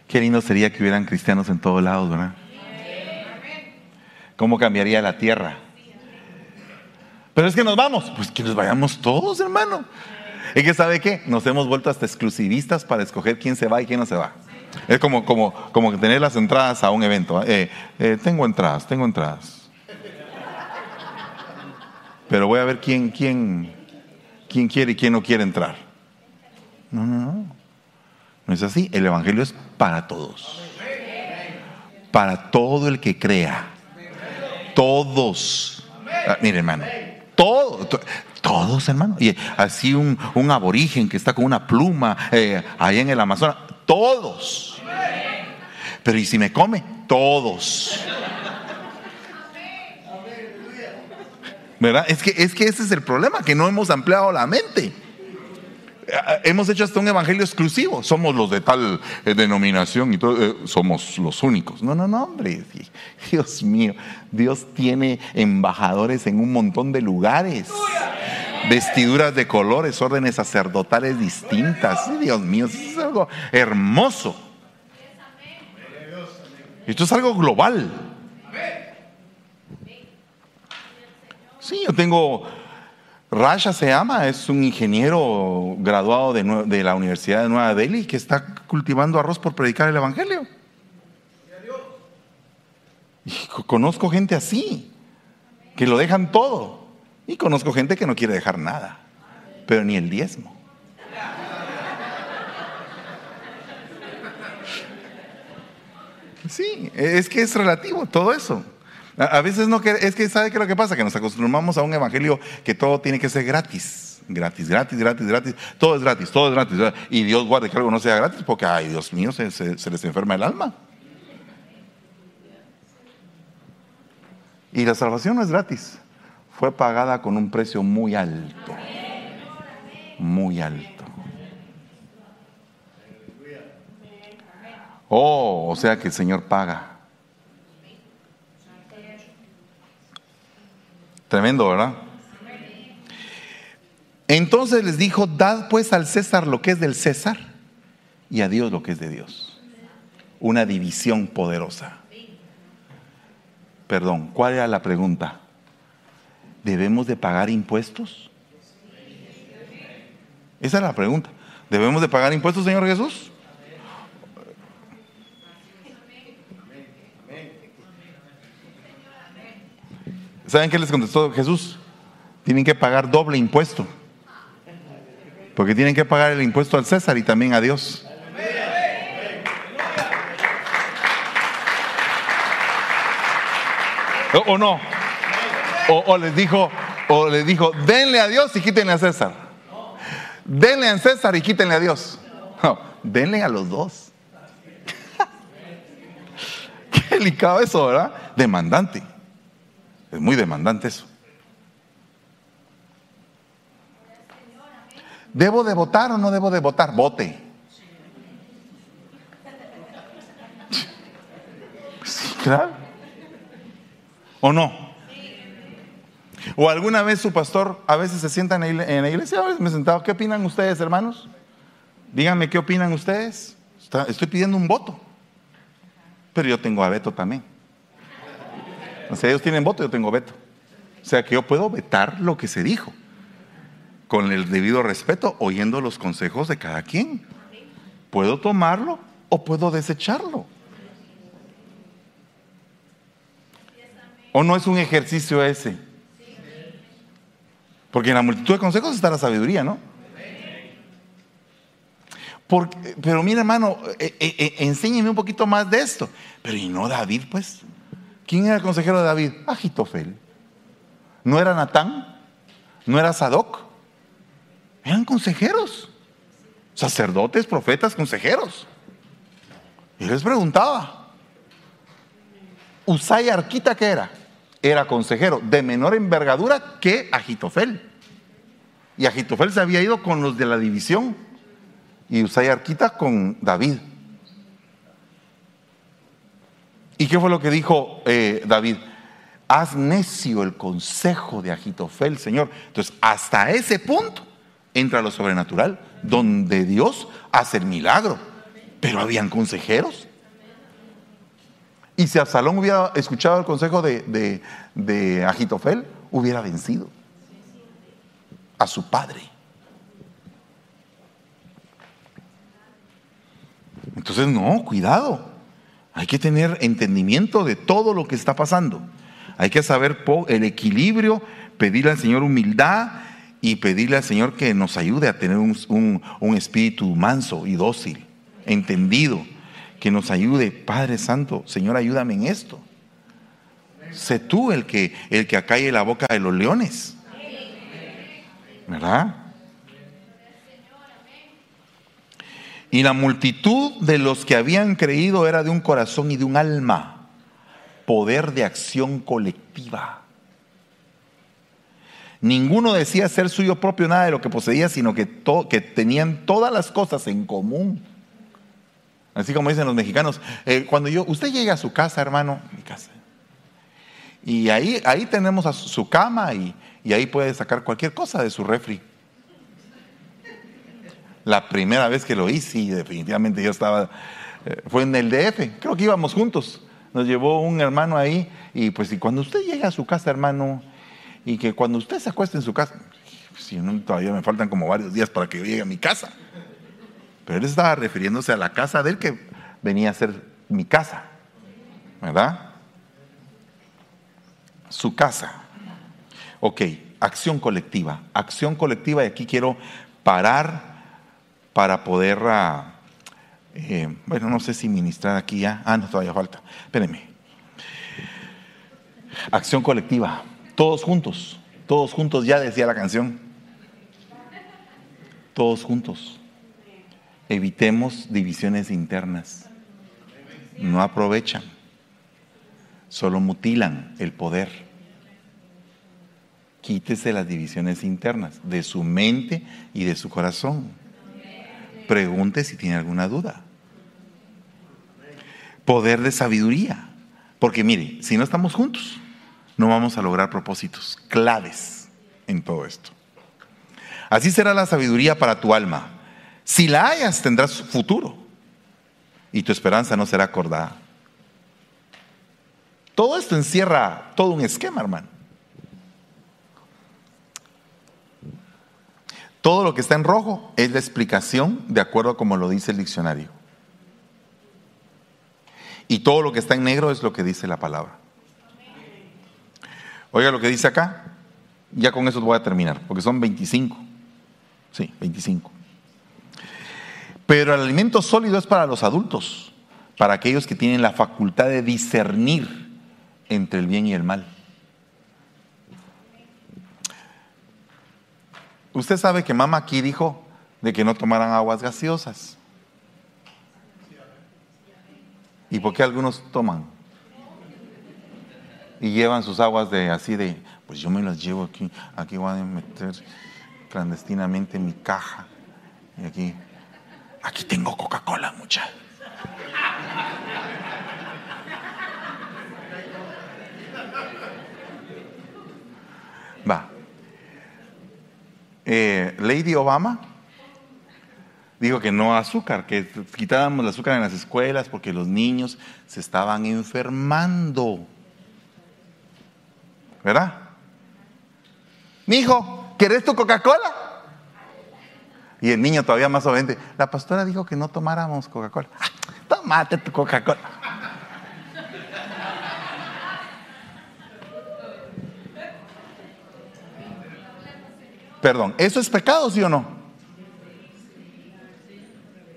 Qué lindo sería que hubieran cristianos en todos lados, ¿verdad? ¿Cómo cambiaría la tierra? Pero es que nos vamos. Pues que nos vayamos todos, hermano. ¿Y que sabe qué? Nos hemos vuelto hasta exclusivistas para escoger quién se va y quién no se va. Es como, como, como tener las entradas a un evento. Eh, eh, tengo entradas, tengo entradas. Pero voy a ver quién, quién, quién quiere y quién no quiere entrar. No, no, no. No es así. El Evangelio es para todos. Para todo el que crea. Todos. Ah, mire, hermano. Todo, todos, hermano. Y así un, aborigen que está con una pluma eh, ahí en el Amazonas. Todos. Pero ¿y si me come? Todos. ¿Verdad? Es que, es que ese es el problema, que no hemos ampliado la mente. Eh, hemos hecho hasta un evangelio exclusivo. Somos los de tal eh, denominación y todo, eh, somos los únicos. No, no, no, hombre. Dios mío, Dios tiene embajadores en un montón de lugares. Vestiduras de colores, órdenes sacerdotales distintas. Dios mío, eso es algo hermoso. Esto es algo global. Sí, yo tengo Rasha se llama, es un ingeniero graduado de, la Universidad de Nueva Delhi que está cultivando arroz por predicar el Evangelio. Y conozco gente así, que lo dejan todo. Y conozco gente que no quiere dejar nada, pero ni el diezmo. Sí, es que es relativo todo eso. A veces no, es que ¿sabe qué es lo que pasa? Que nos acostumbramos a un evangelio que todo tiene que ser gratis. Gratis, gratis, gratis, gratis. Todo es gratis, todo es gratis. Y Dios guarde que algo no sea gratis porque, ay, Dios mío, se, se les enferma el alma. Y la salvación no es gratis. Fue pagada con un precio muy alto. Muy alto. Oh, o sea que el Señor paga. Tremendo, ¿verdad? Entonces les dijo, dad pues al César lo que es del César y a Dios lo que es de Dios. Una división poderosa. Perdón, ¿cuál era la pregunta? ¿Debemos de pagar impuestos? Esa es la pregunta. ¿Debemos de pagar impuestos, Señor Jesús? ¿Saben qué les contestó Jesús? Tienen que pagar doble impuesto. Porque tienen que pagar el impuesto al César y también a Dios. ¿O, no? O, les dijo, o les dijo, denle a Dios y quítenle a César. Denle a César y quítenle a Dios. No, denle a los dos. Qué delicado eso, ¿verdad? Demandante. Es muy demandante eso. ¿Debo de votar o no debo de votar? Vote. Sí, claro. ¿O no? ¿O alguna vez su pastor a veces se sienta en la iglesia? A veces me he sentado. ¿Qué opinan ustedes, hermanos? Díganme qué opinan ustedes. Estoy pidiendo un voto. Pero yo tengo a veto también. O sea, ellos tienen voto, yo tengo veto. O sea, que yo puedo vetar lo que se dijo, con el debido respeto, oyendo los consejos de cada quien. Puedo tomarlo o puedo desecharlo. ¿O no es un ejercicio ese? Porque en la multitud de consejos está la sabiduría, ¿no? pero mira, hermano, eh, eh, eh, enséñeme un poquito más de esto. Pero ¿y no David, pues? ¿Quién era el consejero de David? Agitofel. ¿No era Natán? ¿No era Sadoc? Eran consejeros. Sacerdotes, profetas, consejeros. Y les preguntaba, ¿Usay Arquita qué era? Era consejero de menor envergadura que Agitofel. Y Agitofel se había ido con los de la división y Usay Arquita con David. ¿Y qué fue lo que dijo eh, David? Haz necio el consejo de Agitofel, Señor. Entonces, hasta ese punto entra lo sobrenatural, donde Dios hace el milagro. Pero habían consejeros. Y si Absalón hubiera escuchado el consejo de, de Agitofel, hubiera vencido a su padre. Entonces, no, cuidado. Hay que tener entendimiento de todo lo que está pasando. Hay que saber el equilibrio, pedirle al Señor humildad y pedirle al Señor que nos ayude a tener un, espíritu manso y dócil, entendido, que nos ayude. Padre Santo, Señor, ayúdame en esto. Sé tú el que, el que acalle la boca de los leones. ¿Verdad? Y la multitud de los que habían creído era de un corazón y de un alma. Poder de acción colectiva. Ninguno decía ser suyo propio nada de lo que poseía, sino que, tenían todas las cosas en común. Así como dicen los mexicanos, eh, cuando yo, usted llega a su casa, hermano, mi casa, y ahí, ahí tenemos a su cama y, y ahí puede sacar cualquier cosa de su refri. La primera vez que lo hice, y definitivamente yo estaba, eh, fue en el DF, creo que íbamos juntos. Nos llevó un hermano ahí y pues y cuando usted llega a su casa, hermano, y que cuando usted se acueste en su casa, si no, todavía me faltan como varios días para que yo llegue a mi casa. Pero él estaba refiriéndose a la casa de él que venía a ser mi casa, ¿verdad? Su casa. Ok, acción colectiva. Acción colectiva y aquí quiero parar para poder ah, eh, bueno, no sé si ministrar aquí ya. Ah, no, todavía falta. Espérenme. Acción colectiva. Todos juntos. Todos juntos, ya decía la canción. Todos juntos. Evitemos divisiones internas. No aprovechan. Solo mutilan el poder. Quítese las divisiones internas de su mente y de su corazón. Pregunte si tiene alguna duda. Poder de sabiduría. Porque mire, si no estamos juntos, no vamos a lograr propósitos claves en todo esto. Así será la sabiduría para tu alma. Si la hayas, tendrás futuro y tu esperanza no será acordada. Todo esto encierra todo un esquema, hermano. Todo lo que está en rojo es la explicación de acuerdo a como lo dice el diccionario. Y todo lo que está en negro es lo que dice la palabra. Oiga lo que dice acá. Ya con eso voy a terminar, porque son 25. Sí, 25. Pero el alimento sólido es para los adultos, para aquellos que tienen la facultad de discernir entre el bien y el mal. Usted sabe que mamá aquí dijo de que no tomaran aguas gaseosas. ¿Y por qué algunos toman? Y llevan sus aguas de así de, pues yo me las llevo aquí, aquí voy a meter clandestinamente en mi caja. Y aquí, aquí tengo Coca-Cola, mucha. Va. Eh, Lady Obama dijo que no azúcar, que quitábamos el azúcar en las escuelas porque los niños se estaban enfermando. ¿Verdad? Mi hijo, ¿querés tu Coca-Cola? Y el niño todavía más obediente, la pastora dijo que no tomáramos Coca-Cola. Ah, tómate tu Coca-Cola. Perdón, ¿eso es pecado, sí o no?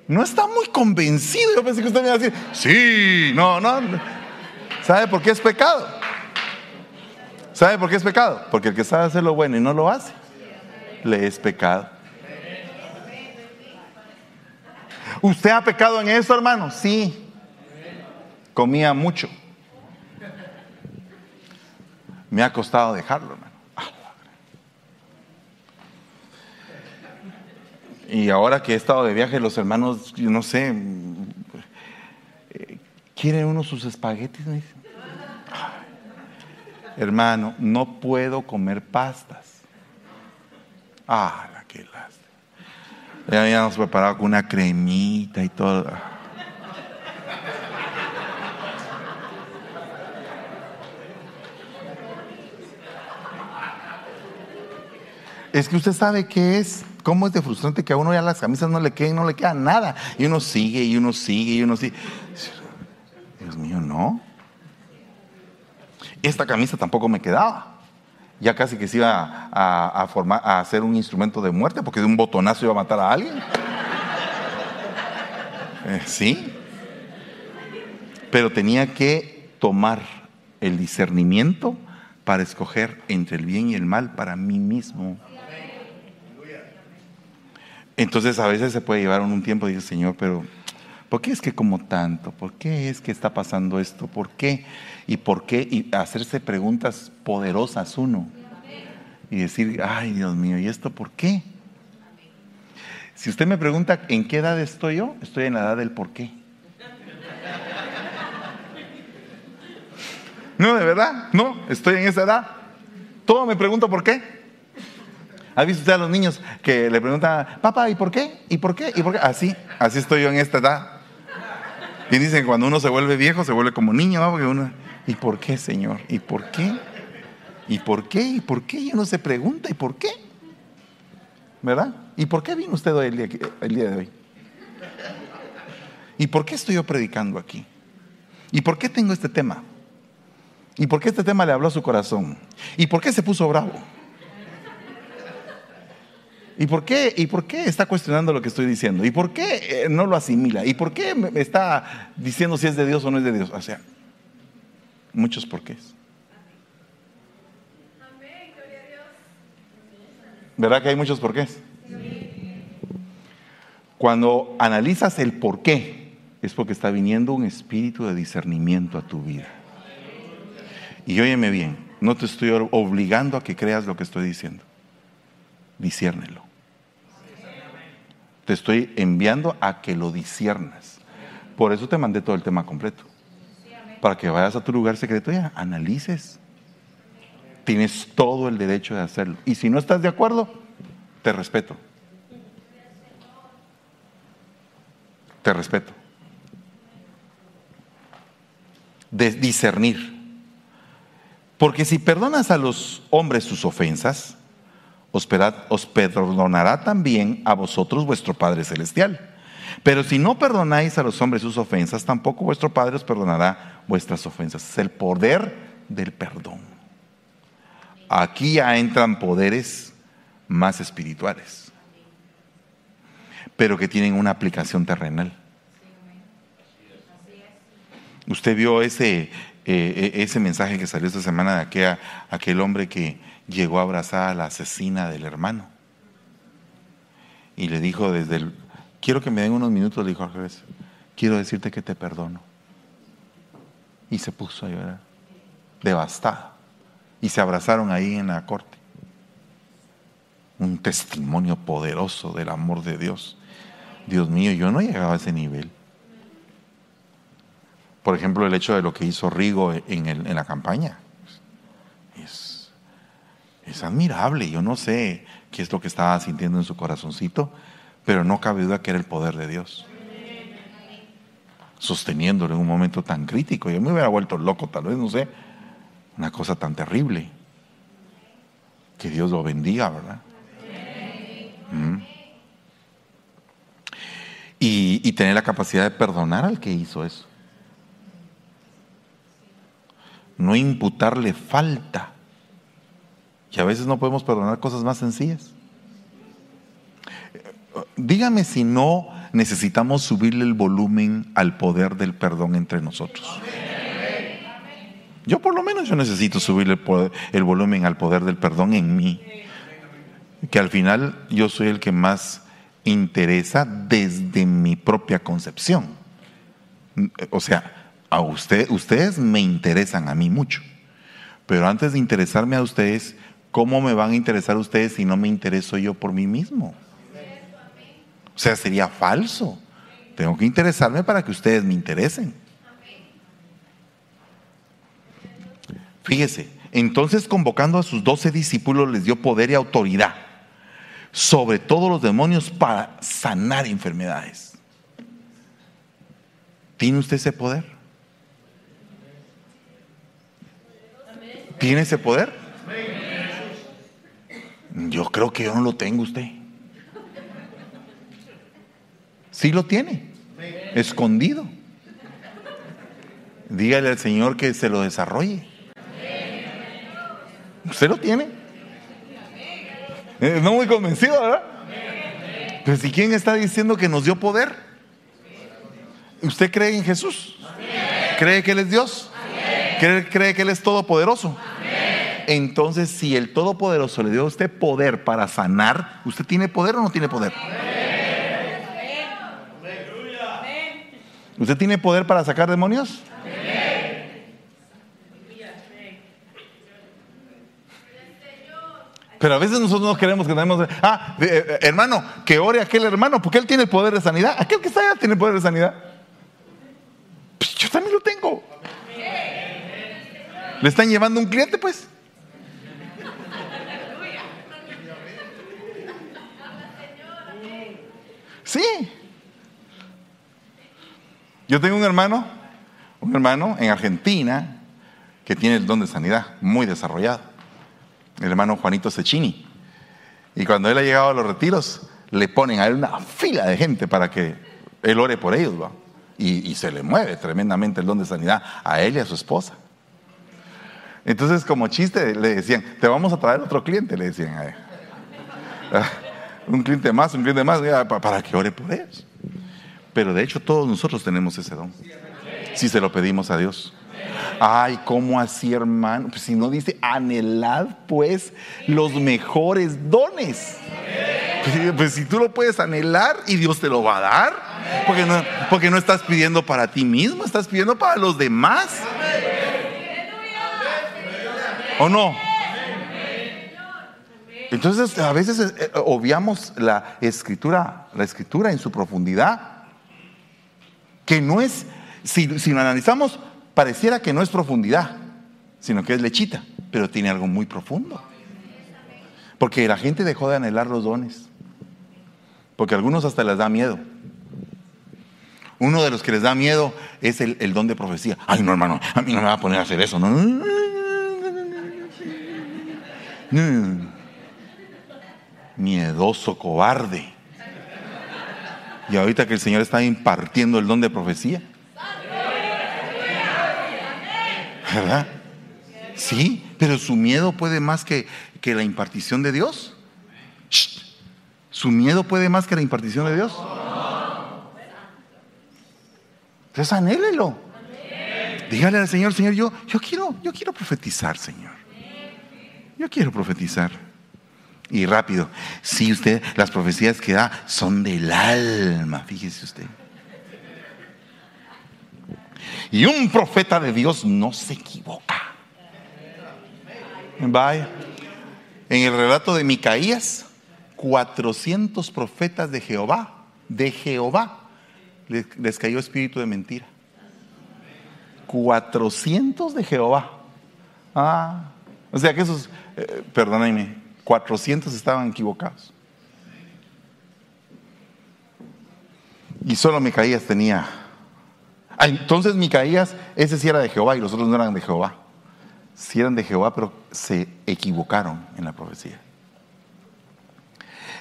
No está muy convencido. Yo pensé que usted me iba a decir, sí, no, no. ¿Sabe por qué es pecado? ¿Sabe por qué es pecado? Porque el que sabe hacer lo bueno y no lo hace, le es pecado. ¿Usted ha pecado en eso, hermano? Sí. Comía mucho. Me ha costado dejarlo, hermano. Y ahora que he estado de viaje, los hermanos, yo no sé, ¿quiere uno sus espaguetis? hermano, no puedo comer pastas. Ah, qué lástima. Ya habíamos preparado con una cremita y todo. Es que usted sabe qué es ¿Cómo es de frustrante que a uno ya las camisas no le queden, no le queda nada? Y uno sigue, y uno sigue, y uno sigue. Dios mío, no. Esta camisa tampoco me quedaba. Ya casi que se iba a, formar, a hacer un instrumento de muerte porque de un botonazo iba a matar a alguien. Eh, sí. Pero tenía que tomar el discernimiento para escoger entre el bien y el mal para mí mismo. Entonces a veces se puede llevar un tiempo y dice, Señor, pero ¿por qué es que como tanto? ¿Por qué es que está pasando esto? ¿Por qué? ¿Y por qué? Y hacerse preguntas poderosas uno. Y decir, ay Dios mío, ¿y esto por qué? Si usted me pregunta en qué edad estoy yo, estoy en la edad del por qué. No, de verdad, no, estoy en esa edad. Todo me pregunto por qué. ¿Ha visto usted a los niños que le preguntan, papá, ¿y por qué? ¿Y por qué? ¿Y por qué? Así, así estoy yo en esta edad. Y dicen cuando uno se vuelve viejo, se vuelve como niño, ¿no? ¿y por qué, Señor? ¿Y por qué? ¿Y por qué? ¿Y por qué? Y uno se pregunta, ¿y por qué? ¿Verdad? ¿Y por qué vino usted hoy el, día, el día de hoy? ¿Y por qué estoy yo predicando aquí? ¿Y por qué tengo este tema? ¿Y por qué este tema le habló a su corazón? ¿Y por qué se puso bravo? ¿Y por qué? ¿Y por qué está cuestionando lo que estoy diciendo? ¿Y por qué eh, no lo asimila? ¿Y por qué me está diciendo si es de Dios o no es de Dios? O sea, muchos porqués. ¿Verdad que hay muchos porqués? Cuando analizas el por qué, es porque está viniendo un espíritu de discernimiento a tu vida. Y óyeme bien, no te estoy obligando a que creas lo que estoy diciendo. Disciérnelo. Te estoy enviando a que lo disciernas. Por eso te mandé todo el tema completo. Para que vayas a tu lugar secreto y analices. Tienes todo el derecho de hacerlo. Y si no estás de acuerdo, te respeto. Te respeto. De discernir. Porque si perdonas a los hombres sus ofensas, os, perdonará también a vosotros vuestro Padre Celestial. Pero si no perdonáis a los hombres sus ofensas, tampoco vuestro Padre os perdonará vuestras ofensas. Es el poder del perdón. Aquí ya entran poderes más espirituales, pero que tienen una aplicación terrenal. Usted vio ese, eh, eh, ese mensaje que salió esta semana de aquel hombre que llegó a abrazar a la asesina del hermano. Y le dijo desde el, quiero que me den unos minutos, le dijo al juez, quiero decirte que te perdono. Y se puso a llorar, devastada. Y se abrazaron ahí en la corte. Un testimonio poderoso del amor de Dios. Dios mío, yo no llegaba a ese nivel. Por ejemplo, el hecho de lo que hizo Rigo en, en la campaña es admirable. Yo no sé qué es lo que estaba sintiendo en su corazoncito, pero no cabe duda que era el poder de Dios. Sosteniéndolo en un momento tan crítico. Yo me hubiera vuelto loco, tal vez, no sé. Una cosa tan terrible. Que Dios lo bendiga, ¿verdad? Mm. Y, y tener la capacidad de perdonar al que hizo eso. No imputarle falta y a veces no podemos perdonar cosas más sencillas. Dígame si no necesitamos subirle el volumen al poder del perdón entre nosotros. Yo por lo menos yo necesito subirle el, volumen al poder del perdón en mí. Que al final yo soy el que más interesa desde mi propia concepción. O sea, a usted, ustedes me interesan a mí mucho. Pero antes de interesarme a ustedes, ¿cómo me van a interesar ustedes si no me intereso yo por mí mismo? O sea, sería falso. Tengo que interesarme para que ustedes me interesen. Fíjese, entonces convocando a sus doce discípulos les dio poder y autoridad sobre todos los demonios para sanar enfermedades. ¿Tiene usted ese poder? ¿Tiene ese poder? Yo creo que yo no lo tengo usted. Sí lo tiene, escondido. Dígale al Señor que se lo desarrolle. ¿Usted lo tiene? No muy convencido, ¿verdad? Pero si quién está diciendo que nos dio poder? ¿Usted cree en Jesús? ¿Cree que Él es Dios? ¿Cree, cree que Él es todopoderoso? Entonces, si el Todopoderoso le dio a usted poder para sanar, ¿usted tiene poder o no tiene poder? ¿Usted tiene poder para sacar demonios? Pero a veces nosotros no queremos que tenemos, ah, eh, eh, hermano, que ore aquel hermano, porque él tiene el poder de sanidad. Aquel que está allá tiene el poder de sanidad. Pues yo también lo tengo. ¿Le están llevando un cliente, pues? Sí. Yo tengo un hermano, un hermano en Argentina que tiene el don de sanidad muy desarrollado. El hermano Juanito Cecchini. Y cuando él ha llegado a los retiros, le ponen a él una fila de gente para que él ore por ellos. Y, se le mueve tremendamente el don de sanidad a él y a su esposa. Entonces, como chiste, le decían, te vamos a traer otro cliente, le decían a él. Un cliente más, un cliente más, para que ore por ellos. Pero de hecho todos nosotros tenemos ese don. Si se lo pedimos a Dios. Ay, ¿cómo así, hermano? Pues si no dice, anhelad pues los mejores dones. Pues, pues si tú lo puedes anhelar y Dios te lo va a dar. Porque no, porque no estás pidiendo para ti mismo, estás pidiendo para los demás. ¿O no? Entonces a veces eh, obviamos la escritura, la escritura en su profundidad, que no es, si, si lo analizamos, pareciera que no es profundidad, sino que es lechita, pero tiene algo muy profundo. Porque la gente dejó de anhelar los dones, porque a algunos hasta les da miedo. Uno de los que les da miedo es el, el don de profecía. Ay, no, hermano, a mí no me va a poner a hacer eso. No, no, no, no. Miedoso, cobarde. Y ahorita que el Señor está impartiendo el don de profecía. ¿Verdad? Sí, pero su miedo puede más que, que la impartición de Dios. ¿Su miedo puede más que la impartición de Dios? Entonces anhélelo. Dígale al Señor, Señor, yo, yo quiero, yo quiero profetizar, Señor. Yo quiero profetizar. Y rápido, si usted, las profecías que da son del alma, fíjese usted. Y un profeta de Dios no se equivoca. Vaya. En el relato de Micaías, 400 profetas de Jehová, de Jehová, les, les cayó espíritu de mentira. 400 de Jehová. Ah, o sea que esos, eh, perdónenme, 400 estaban equivocados. Y solo Micaías tenía. Ah, entonces Micaías, ese sí era de Jehová y los otros no eran de Jehová. Sí eran de Jehová, pero se equivocaron en la profecía.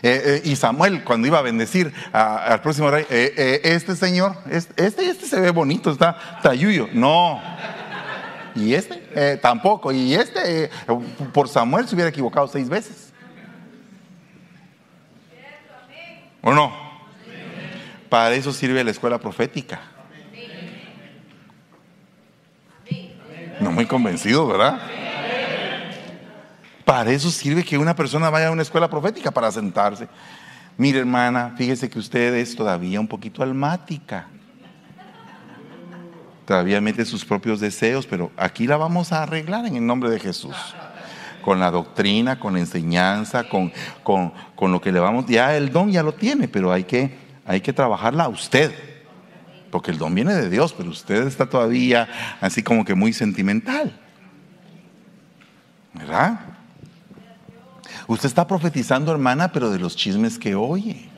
Eh, eh, y Samuel, cuando iba a bendecir al próximo rey, eh, este señor, este, este se ve bonito, está tayuyo. No. Y este Eh, tampoco. Y este, eh, por Samuel se hubiera equivocado seis veces. ¿O no? Para eso sirve la escuela profética. No muy convencido, ¿verdad? Para eso sirve que una persona vaya a una escuela profética para sentarse. Mire, hermana, fíjese que usted es todavía un poquito almática. Todavía mete sus propios deseos, pero aquí la vamos a arreglar en el nombre de Jesús. Con la doctrina, con la enseñanza, con, con, con lo que le vamos. Ya el don ya lo tiene, pero hay que, hay que trabajarla a usted. Porque el don viene de Dios, pero usted está todavía así como que muy sentimental. ¿Verdad? Usted está profetizando, hermana, pero de los chismes que oye.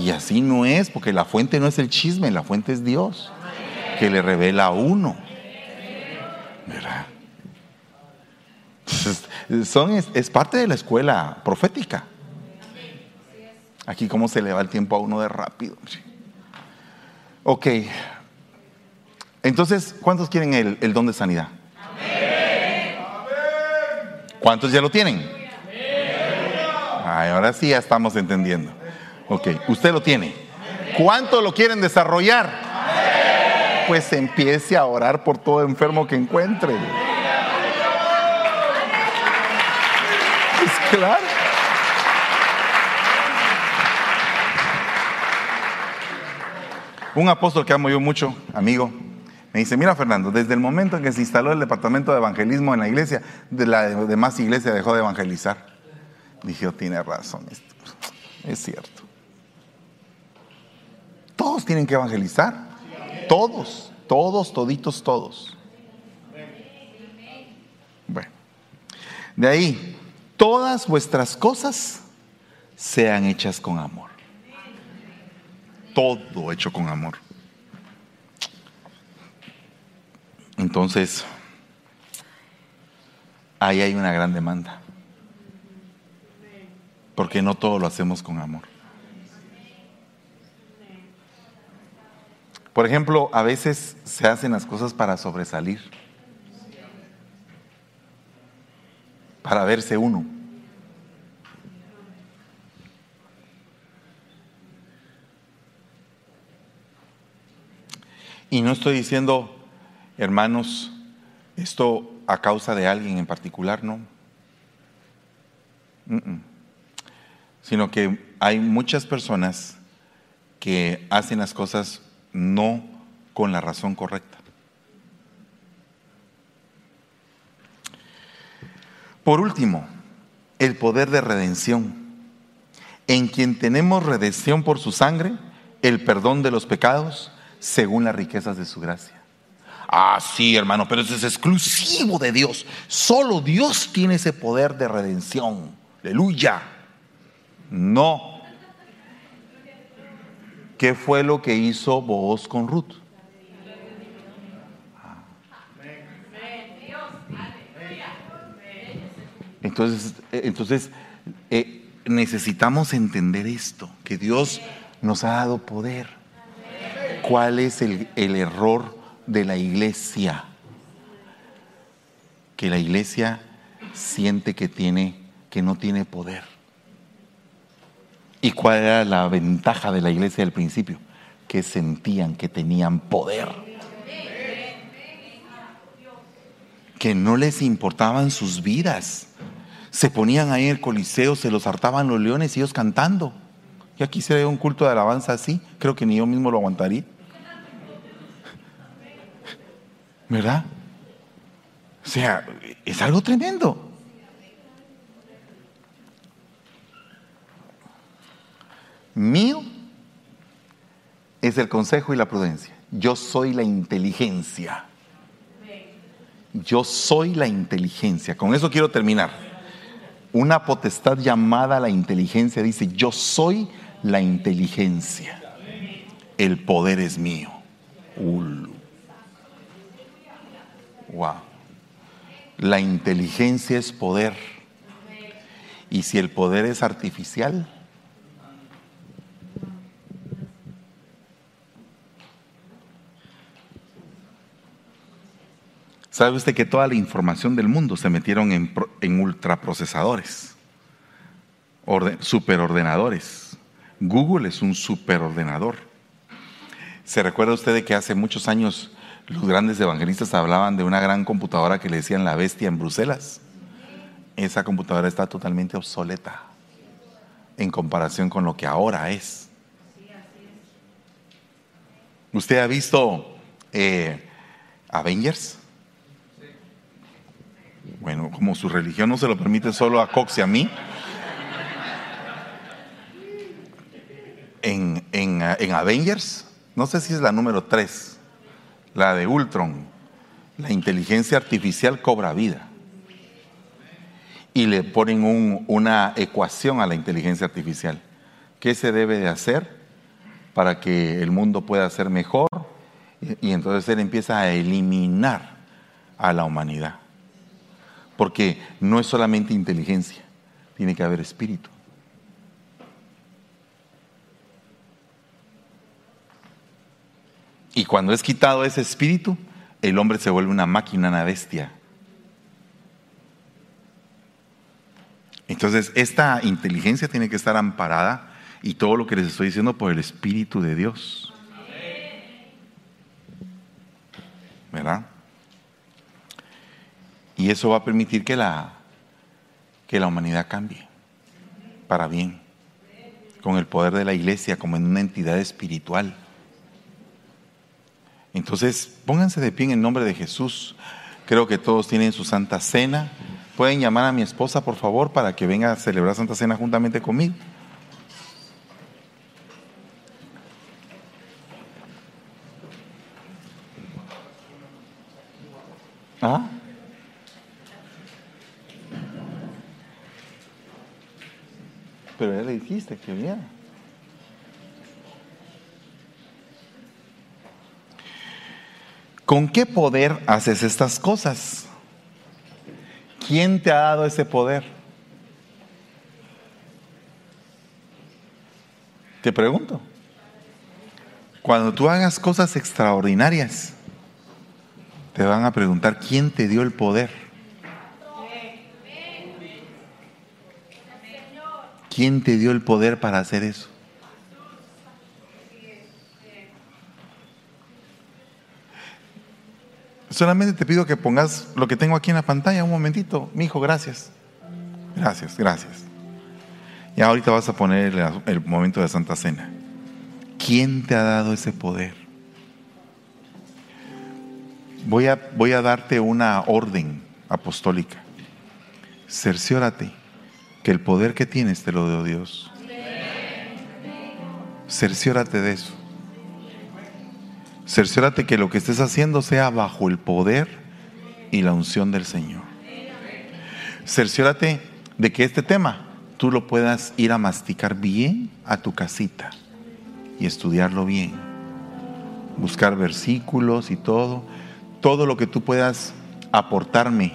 Y así no es, porque la fuente no es el chisme, la fuente es Dios, que le revela a uno. ¿Verdad? Son, es, parte de la escuela profética. Aquí cómo se le va el tiempo a uno de rápido. Ok. Entonces, ¿cuántos quieren el, don de sanidad? ¿Cuántos ya lo tienen? Ahora sí ya estamos entendiendo. Ok, usted lo tiene. ¿Cuánto lo quieren desarrollar? Pues empiece a orar por todo enfermo que encuentre. Pues claro. Un apóstol que amo yo mucho, amigo, me dice, mira Fernando, desde el momento en que se instaló el departamento de evangelismo en la iglesia, de la demás iglesia dejó de evangelizar. Dije, oh, tiene razón, es cierto. Todos tienen que evangelizar. Todos, todos, toditos, todos. Bueno, de ahí, todas vuestras cosas sean hechas con amor. Todo hecho con amor. Entonces, ahí hay una gran demanda. Porque no todo lo hacemos con amor. Por ejemplo, a veces se hacen las cosas para sobresalir, para verse uno. Y no estoy diciendo, hermanos, esto a causa de alguien en particular, no. Mm, mm. Sino que hay muchas personas que hacen las cosas no con la razón correcta. Por último, el poder de redención, en quien tenemos redención por su sangre, el perdón de los pecados, según las riquezas de su gracia. Ah, sí, hermano, pero eso es exclusivo de Dios. Solo Dios tiene ese poder de redención. Aleluya. No. ¿Qué fue lo que hizo vos con Ruth? Entonces, eh, entonces eh, necesitamos entender esto, que Dios nos ha dado poder. ¿Cuál es el, el error de la iglesia? Que la iglesia siente que tiene, que no tiene poder. ¿Y cuál era la ventaja de la iglesia del principio? Que sentían que tenían poder. Que no les importaban sus vidas. Se ponían ahí en el coliseo, se los hartaban los leones y ellos cantando. Y aquí se un culto de alabanza así. Creo que ni yo mismo lo aguantaría. ¿Verdad? O sea, es algo tremendo. Mío es el consejo y la prudencia. Yo soy la inteligencia. Yo soy la inteligencia. Con eso quiero terminar. Una potestad llamada la inteligencia dice, yo soy la inteligencia. El poder es mío. Wow. La inteligencia es poder. Y si el poder es artificial, ¿Sabe usted que toda la información del mundo se metieron en, ultraprocesadores, superordenadores? Google es un superordenador. ¿Se recuerda usted de que hace muchos años los grandes evangelistas hablaban de una gran computadora que le decían la bestia en Bruselas? Esa computadora está totalmente obsoleta en comparación con lo que ahora es. ¿Usted ha visto eh, Avengers? Bueno, como su religión no se lo permite solo a Cox y a mí. En, en Avengers, no sé si es la número 3, la de Ultron, la inteligencia artificial cobra vida. Y le ponen una ecuación a la inteligencia artificial. ¿Qué se debe de hacer para que el mundo pueda ser mejor? y entonces él empieza a eliminar a la humanidad. Porque no es solamente inteligencia, tiene que haber espíritu. Y cuando es quitado ese espíritu, el hombre se vuelve una máquina, una bestia. Entonces, esta inteligencia tiene que estar amparada y todo lo que les estoy diciendo por el Espíritu de Dios. ¿Verdad? Y eso va a permitir que la, que la humanidad cambie para bien, con el poder de la iglesia como en una entidad espiritual. Entonces, pónganse de pie en el nombre de Jesús. Creo que todos tienen su Santa Cena. Pueden llamar a mi esposa, por favor, para que venga a celebrar Santa Cena juntamente conmigo. ¿Ah? Pero ya le dijiste que bien. ¿Con qué poder haces estas cosas? ¿Quién te ha dado ese poder? Te pregunto. Cuando tú hagas cosas extraordinarias, te van a preguntar quién te dio el poder. ¿Quién te dio el poder para hacer eso? Solamente te pido que pongas lo que tengo aquí en la pantalla un momentito. Mi hijo, gracias. Gracias, gracias. Y ahorita vas a poner el, el momento de Santa Cena. ¿Quién te ha dado ese poder? Voy a, voy a darte una orden apostólica. Cerciórate que el poder que tienes te lo dio Dios. Cerciórate de eso. Cerciórate que lo que estés haciendo sea bajo el poder y la unción del Señor. Cerciórate de que este tema tú lo puedas ir a masticar bien a tu casita y estudiarlo bien. Buscar versículos y todo. Todo lo que tú puedas aportarme,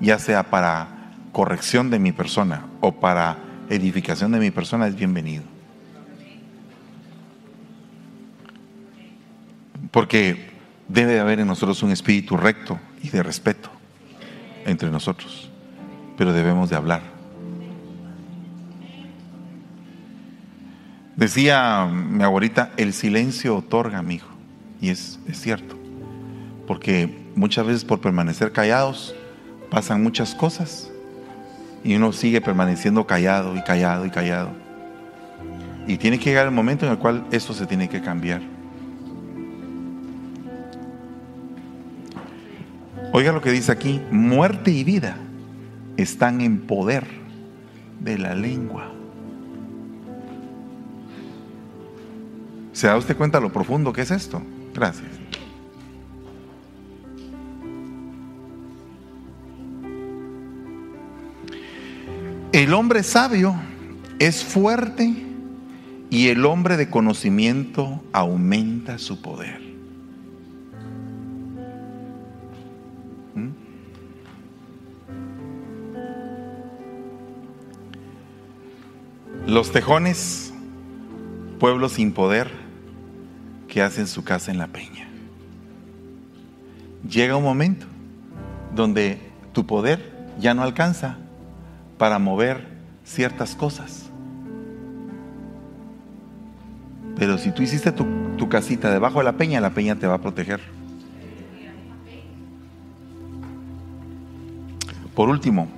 ya sea para corrección de mi persona o para edificación de mi persona, es bienvenido. Porque debe de haber en nosotros un espíritu recto y de respeto entre nosotros, pero debemos de hablar. Decía mi abuelita, el silencio otorga, mi hijo, y es, es cierto, porque muchas veces por permanecer callados pasan muchas cosas y uno sigue permaneciendo callado y callado y callado. Y tiene que llegar el momento en el cual eso se tiene que cambiar. Oiga lo que dice aquí, muerte y vida están en poder de la lengua. ¿Se da usted cuenta lo profundo que es esto? Gracias. El hombre sabio es fuerte y el hombre de conocimiento aumenta su poder. ¿Mm? Los tejones, pueblo sin poder, que hacen su casa en la peña. Llega un momento donde tu poder ya no alcanza para mover ciertas cosas. Pero si tú hiciste tu, casita debajo de la peña, la peña te va a proteger. Por último,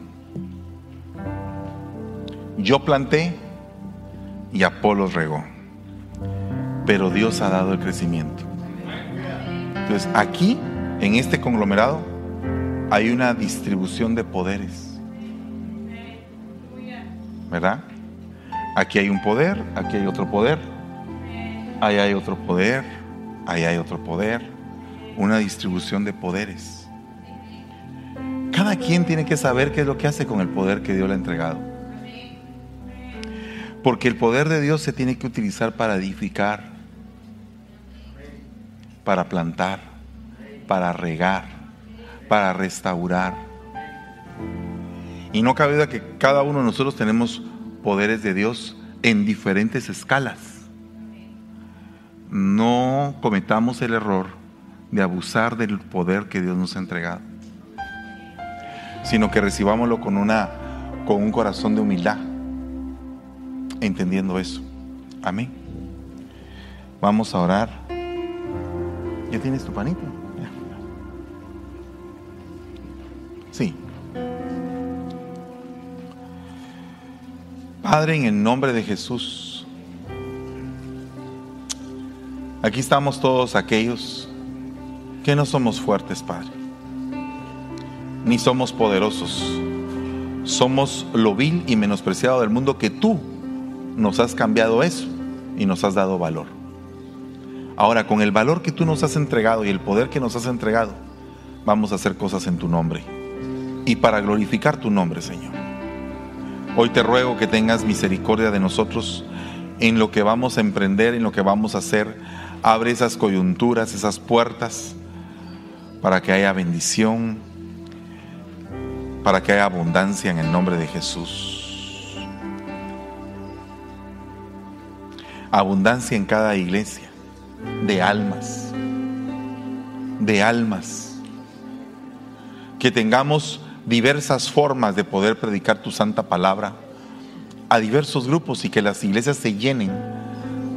yo planté y Apolo regó, pero Dios ha dado el crecimiento. Entonces, aquí, en este conglomerado, hay una distribución de poderes. ¿Verdad? Aquí hay un poder, aquí hay otro poder, ahí hay otro poder, ahí hay otro poder, una distribución de poderes. Cada quien tiene que saber qué es lo que hace con el poder que Dios le ha entregado. Porque el poder de Dios se tiene que utilizar para edificar, para plantar, para regar, para restaurar y no cabe duda que cada uno de nosotros tenemos poderes de Dios en diferentes escalas. No cometamos el error de abusar del poder que Dios nos ha entregado, sino que recibámoslo con, una, con un corazón de humildad, entendiendo eso. Amén. Vamos a orar. ¿Ya tienes tu panito? Padre, en el nombre de Jesús, aquí estamos todos aquellos que no somos fuertes, Padre, ni somos poderosos. Somos lo vil y menospreciado del mundo que tú nos has cambiado eso y nos has dado valor. Ahora, con el valor que tú nos has entregado y el poder que nos has entregado, vamos a hacer cosas en tu nombre y para glorificar tu nombre, Señor. Hoy te ruego que tengas misericordia de nosotros en lo que vamos a emprender, en lo que vamos a hacer. Abre esas coyunturas, esas puertas, para que haya bendición, para que haya abundancia en el nombre de Jesús. Abundancia en cada iglesia, de almas, de almas. Que tengamos diversas formas de poder predicar tu santa palabra a diversos grupos y que las iglesias se llenen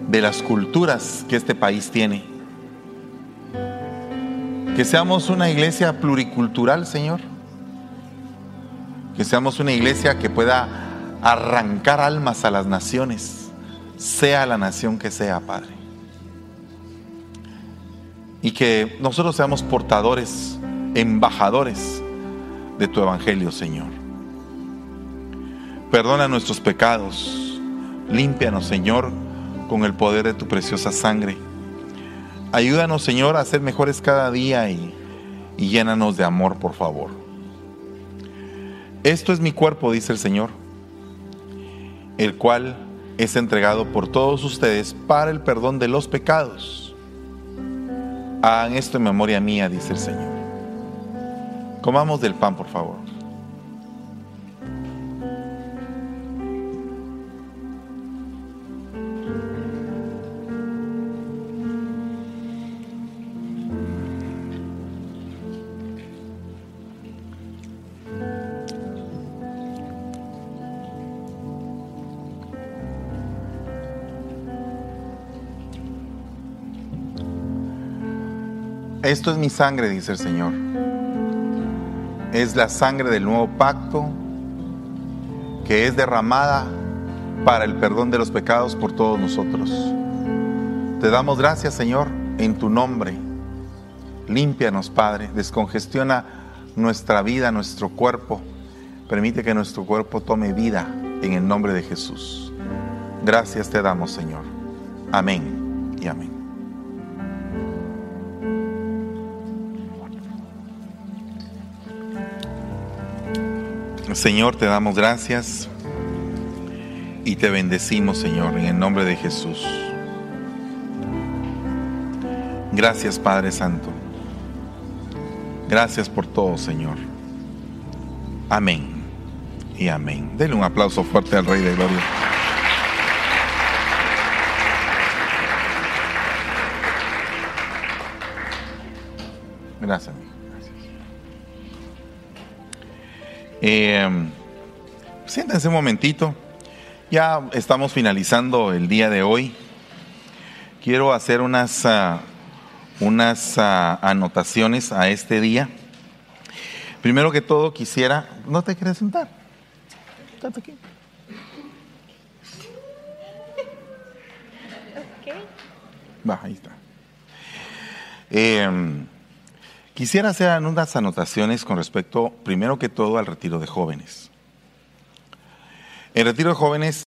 de las culturas que este país tiene. Que seamos una iglesia pluricultural, Señor. Que seamos una iglesia que pueda arrancar almas a las naciones, sea la nación que sea, Padre. Y que nosotros seamos portadores, embajadores de tu evangelio, Señor. Perdona nuestros pecados, límpianos, Señor, con el poder de tu preciosa sangre. Ayúdanos, Señor, a ser mejores cada día y, y llénanos de amor, por favor. Esto es mi cuerpo, dice el Señor, el cual es entregado por todos ustedes para el perdón de los pecados. Hagan esto en memoria mía, dice el Señor. Comamos del pan, por favor. Esto es mi sangre, dice el Señor. Es la sangre del nuevo pacto que es derramada para el perdón de los pecados por todos nosotros. Te damos gracias, Señor, en tu nombre. Límpianos, Padre, descongestiona nuestra vida, nuestro cuerpo. Permite que nuestro cuerpo tome vida en el nombre de Jesús. Gracias te damos, Señor. Amén Señor, te damos gracias y te bendecimos, Señor, en el nombre de Jesús. Gracias, Padre Santo. Gracias por todo, Señor. Amén y amén. Denle un aplauso fuerte al Rey de Gloria. Gracias, Eh, siéntense un momentito. Ya estamos finalizando el día de hoy. Quiero hacer unas, uh, unas uh, anotaciones a este día. Primero que todo quisiera, ¿no te quieres sentar? Estate aquí. Va, ahí está. Eh, quisiera hacer unas anotaciones con respecto, primero que todo, al retiro de jóvenes. El retiro de jóvenes